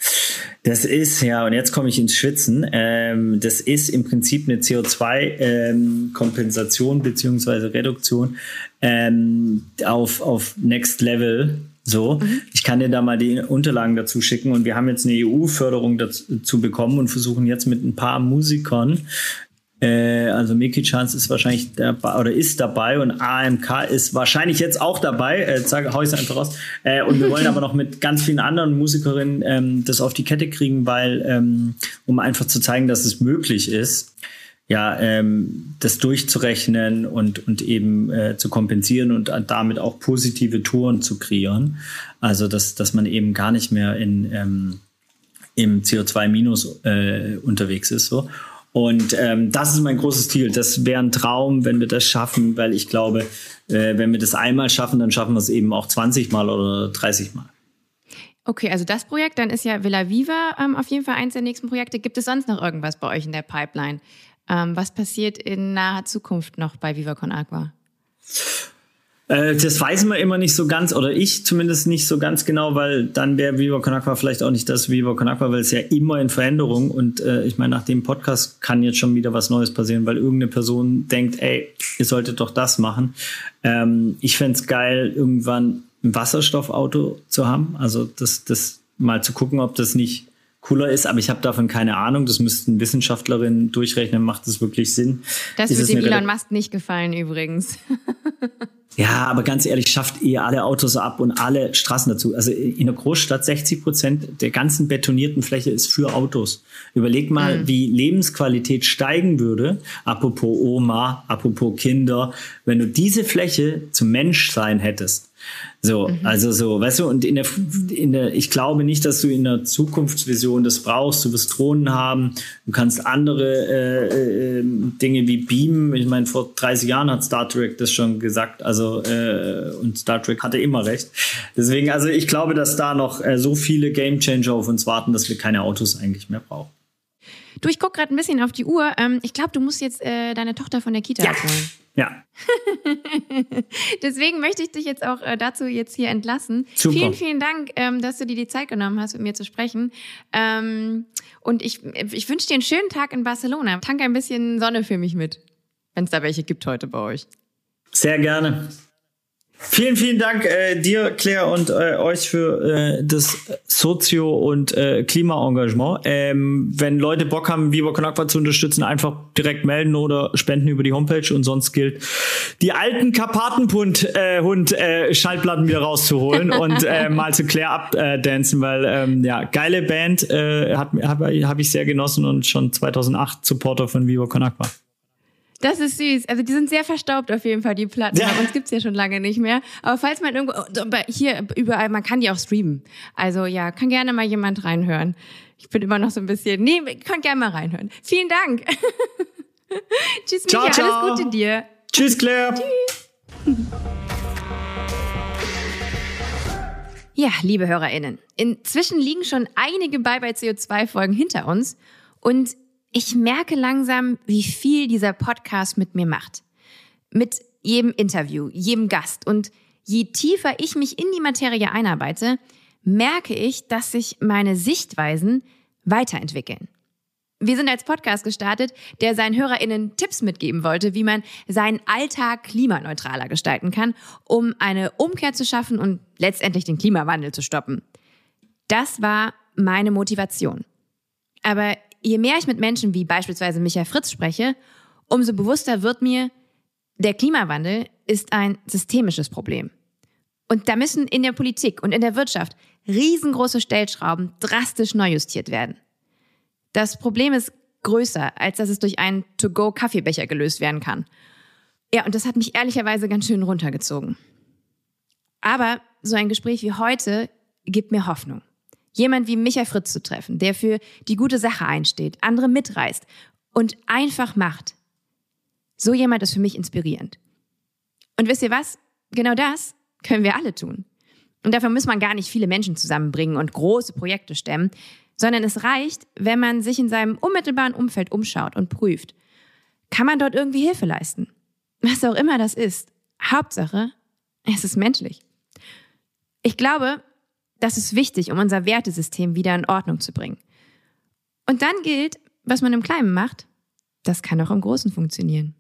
C: Das ist, ja, und jetzt komme ich ins Schwitzen. Ähm, das ist im Prinzip eine CO2-Kompensation ähm, beziehungsweise Reduktion ähm, auf, auf Next Level. So, mhm. ich kann dir da mal die Unterlagen dazu schicken und wir haben jetzt eine EU-Förderung dazu bekommen und versuchen jetzt mit ein paar Musikern äh, also Mickey Chance ist wahrscheinlich dabei oder ist dabei und AMK ist wahrscheinlich jetzt auch dabei. Äh, hau ich es einfach raus. Äh, und wir wollen aber noch mit ganz vielen anderen Musikerinnen ähm, das auf die Kette kriegen, weil ähm, um einfach zu zeigen, dass es möglich ist. ja, ähm, das durchzurechnen und, und eben äh, zu kompensieren und damit auch positive Touren zu kreieren. Also, dass, dass man eben gar nicht mehr in, ähm, im CO2-Minus äh, unterwegs ist. So. Und ähm, das ist mein großes Ziel. Das wäre ein Traum, wenn wir das schaffen, weil ich glaube, äh, wenn wir das einmal schaffen, dann schaffen wir es eben auch 20 Mal oder 30 Mal.
B: Okay, also das Projekt, dann ist ja Villa Viva ähm, auf jeden Fall eins der nächsten Projekte. Gibt es sonst noch irgendwas bei euch in der Pipeline? Ähm, was passiert in naher Zukunft noch bei Viva Con Agua?
C: Äh, das weiß man immer nicht so ganz, oder ich zumindest nicht so ganz genau, weil dann wäre Viva Con Agua vielleicht auch nicht das Viva Con Agua, weil es ja immer in Veränderung und äh, ich meine, nach dem Podcast kann jetzt schon wieder was Neues passieren, weil irgendeine Person denkt, ey, ihr solltet doch das machen. Ähm, ich fände es geil, irgendwann ein Wasserstoffauto zu haben, also das, das mal zu gucken, ob das nicht cooler ist, aber ich habe davon keine Ahnung. Das müssten Wissenschaftlerinnen durchrechnen. Macht das wirklich Sinn?
B: Das ist wird dem Elon Musk nicht gefallen übrigens.
C: Ja, aber ganz ehrlich, schafft ihr alle Autos ab und alle Straßen dazu. Also in der Großstadt 60 Prozent der ganzen betonierten Fläche ist für Autos. Überleg mal, mhm. wie Lebensqualität steigen würde. Apropos Oma, apropos Kinder, wenn du diese Fläche zum Menschsein hättest. So, mhm. also so, weißt du, und in der, in der, ich glaube nicht, dass du in der Zukunftsvision das brauchst. Du wirst Drohnen haben, du kannst andere äh, äh, Dinge wie beamen. Ich meine, vor 30 Jahren hat Star Trek das schon gesagt, also äh, und Star Trek hatte immer recht. Deswegen, also ich glaube, dass da noch äh, so viele Game Changer auf uns warten, dass wir keine Autos eigentlich mehr brauchen.
B: Du, ich guck gerade ein bisschen auf die Uhr. Ähm, ich glaube, du musst jetzt äh, deine Tochter von der Kita
C: ja.
B: abholen.
C: Ja.
B: Deswegen möchte ich dich jetzt auch äh, dazu jetzt hier entlassen.
C: Super.
B: Vielen, vielen Dank, ähm, dass du dir die Zeit genommen hast, mit mir zu sprechen. Ähm, und ich, ich wünsche dir einen schönen Tag in Barcelona. Tank ein bisschen Sonne für mich mit, wenn es da welche gibt heute bei euch.
C: Sehr gerne. Vielen, vielen Dank äh, dir, Claire, und äh, euch für äh, das Sozio- und äh, Klimaengagement. Ähm, wenn Leute Bock haben, Viva Con Agua zu unterstützen, einfach direkt melden oder spenden über die Homepage. Und sonst gilt, die alten Karpatenhund äh, Hund, äh, Schallplatten wieder rauszuholen und äh, mal zu Claire abdancen, weil ähm, ja, geile Band, äh, habe hab, hab ich sehr genossen und schon 2008 Supporter von Viva Con Agua.
B: Das ist süß. Also die sind sehr verstaubt auf jeden Fall, die Platten. Ja. Bei uns gibt's ja schon lange nicht mehr. Aber falls man irgendwo, hier überall, man kann die auch streamen. Also ja, kann gerne mal jemand reinhören. Ich bin immer noch so ein bisschen, nee, kann gerne mal reinhören. Vielen Dank. Tschüss, ciao, Micha, ciao. alles Gute dir.
C: Tschüss, Claire. Tschüss.
B: Ja, liebe HörerInnen, inzwischen liegen schon einige Bye-Bye-CO2-Folgen hinter uns und ich merke langsam, wie viel dieser Podcast mit mir macht. Mit jedem Interview, jedem Gast. Und je tiefer ich mich in die Materie einarbeite, merke ich, dass sich meine Sichtweisen weiterentwickeln. Wir sind als Podcast gestartet, der seinen HörerInnen Tipps mitgeben wollte, wie man seinen Alltag klimaneutraler gestalten kann, um eine Umkehr zu schaffen und letztendlich den Klimawandel zu stoppen. Das war meine Motivation. Aber je mehr ich mit Menschen wie beispielsweise Michael Fritz spreche, umso bewusster wird mir, der Klimawandel ist ein systemisches Problem. Und da müssen in der Politik und in der Wirtschaft riesengroße Stellschrauben drastisch neu justiert werden. Das Problem ist größer, als dass es durch einen To-Go-Kaffeebecher gelöst werden kann. Ja, und das hat mich ehrlicherweise ganz schön runtergezogen. Aber so ein Gespräch wie heute gibt mir Hoffnung. Jemand wie Michael Fritz zu treffen, der für die gute Sache einsteht, andere mitreißt und einfach macht. So jemand ist für mich inspirierend. Und wisst ihr was? Genau das können wir alle tun. Und dafür muss man gar nicht viele Menschen zusammenbringen und große Projekte stemmen, sondern es reicht, wenn man sich in seinem unmittelbaren Umfeld umschaut und prüft. Kann man dort irgendwie Hilfe leisten? Was auch immer das ist. Hauptsache, es ist menschlich. Ich glaube, das ist wichtig, um unser Wertesystem wieder in Ordnung zu bringen. Und dann gilt, was man im Kleinen macht, das kann auch im Großen funktionieren.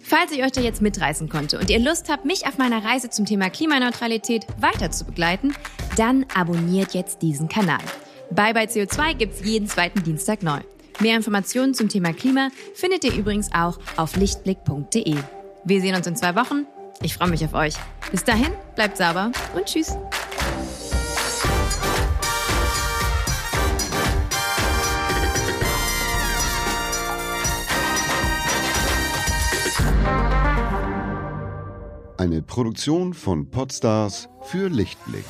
B: Falls ich euch da jetzt mitreißen konnte und ihr Lust habt, mich auf meiner Reise zum Thema Klimaneutralität weiter zu begleiten, dann abonniert jetzt diesen Kanal. Bye bye CO2 gibt's jeden zweiten Dienstag neu. Mehr Informationen zum Thema Klima findet ihr übrigens auch auf lichtblick.de. Wir sehen uns in zwei Wochen. Ich freue mich auf euch. Bis dahin, bleibt sauber und tschüss.
A: Eine Produktion von Podstars für Lichtblick.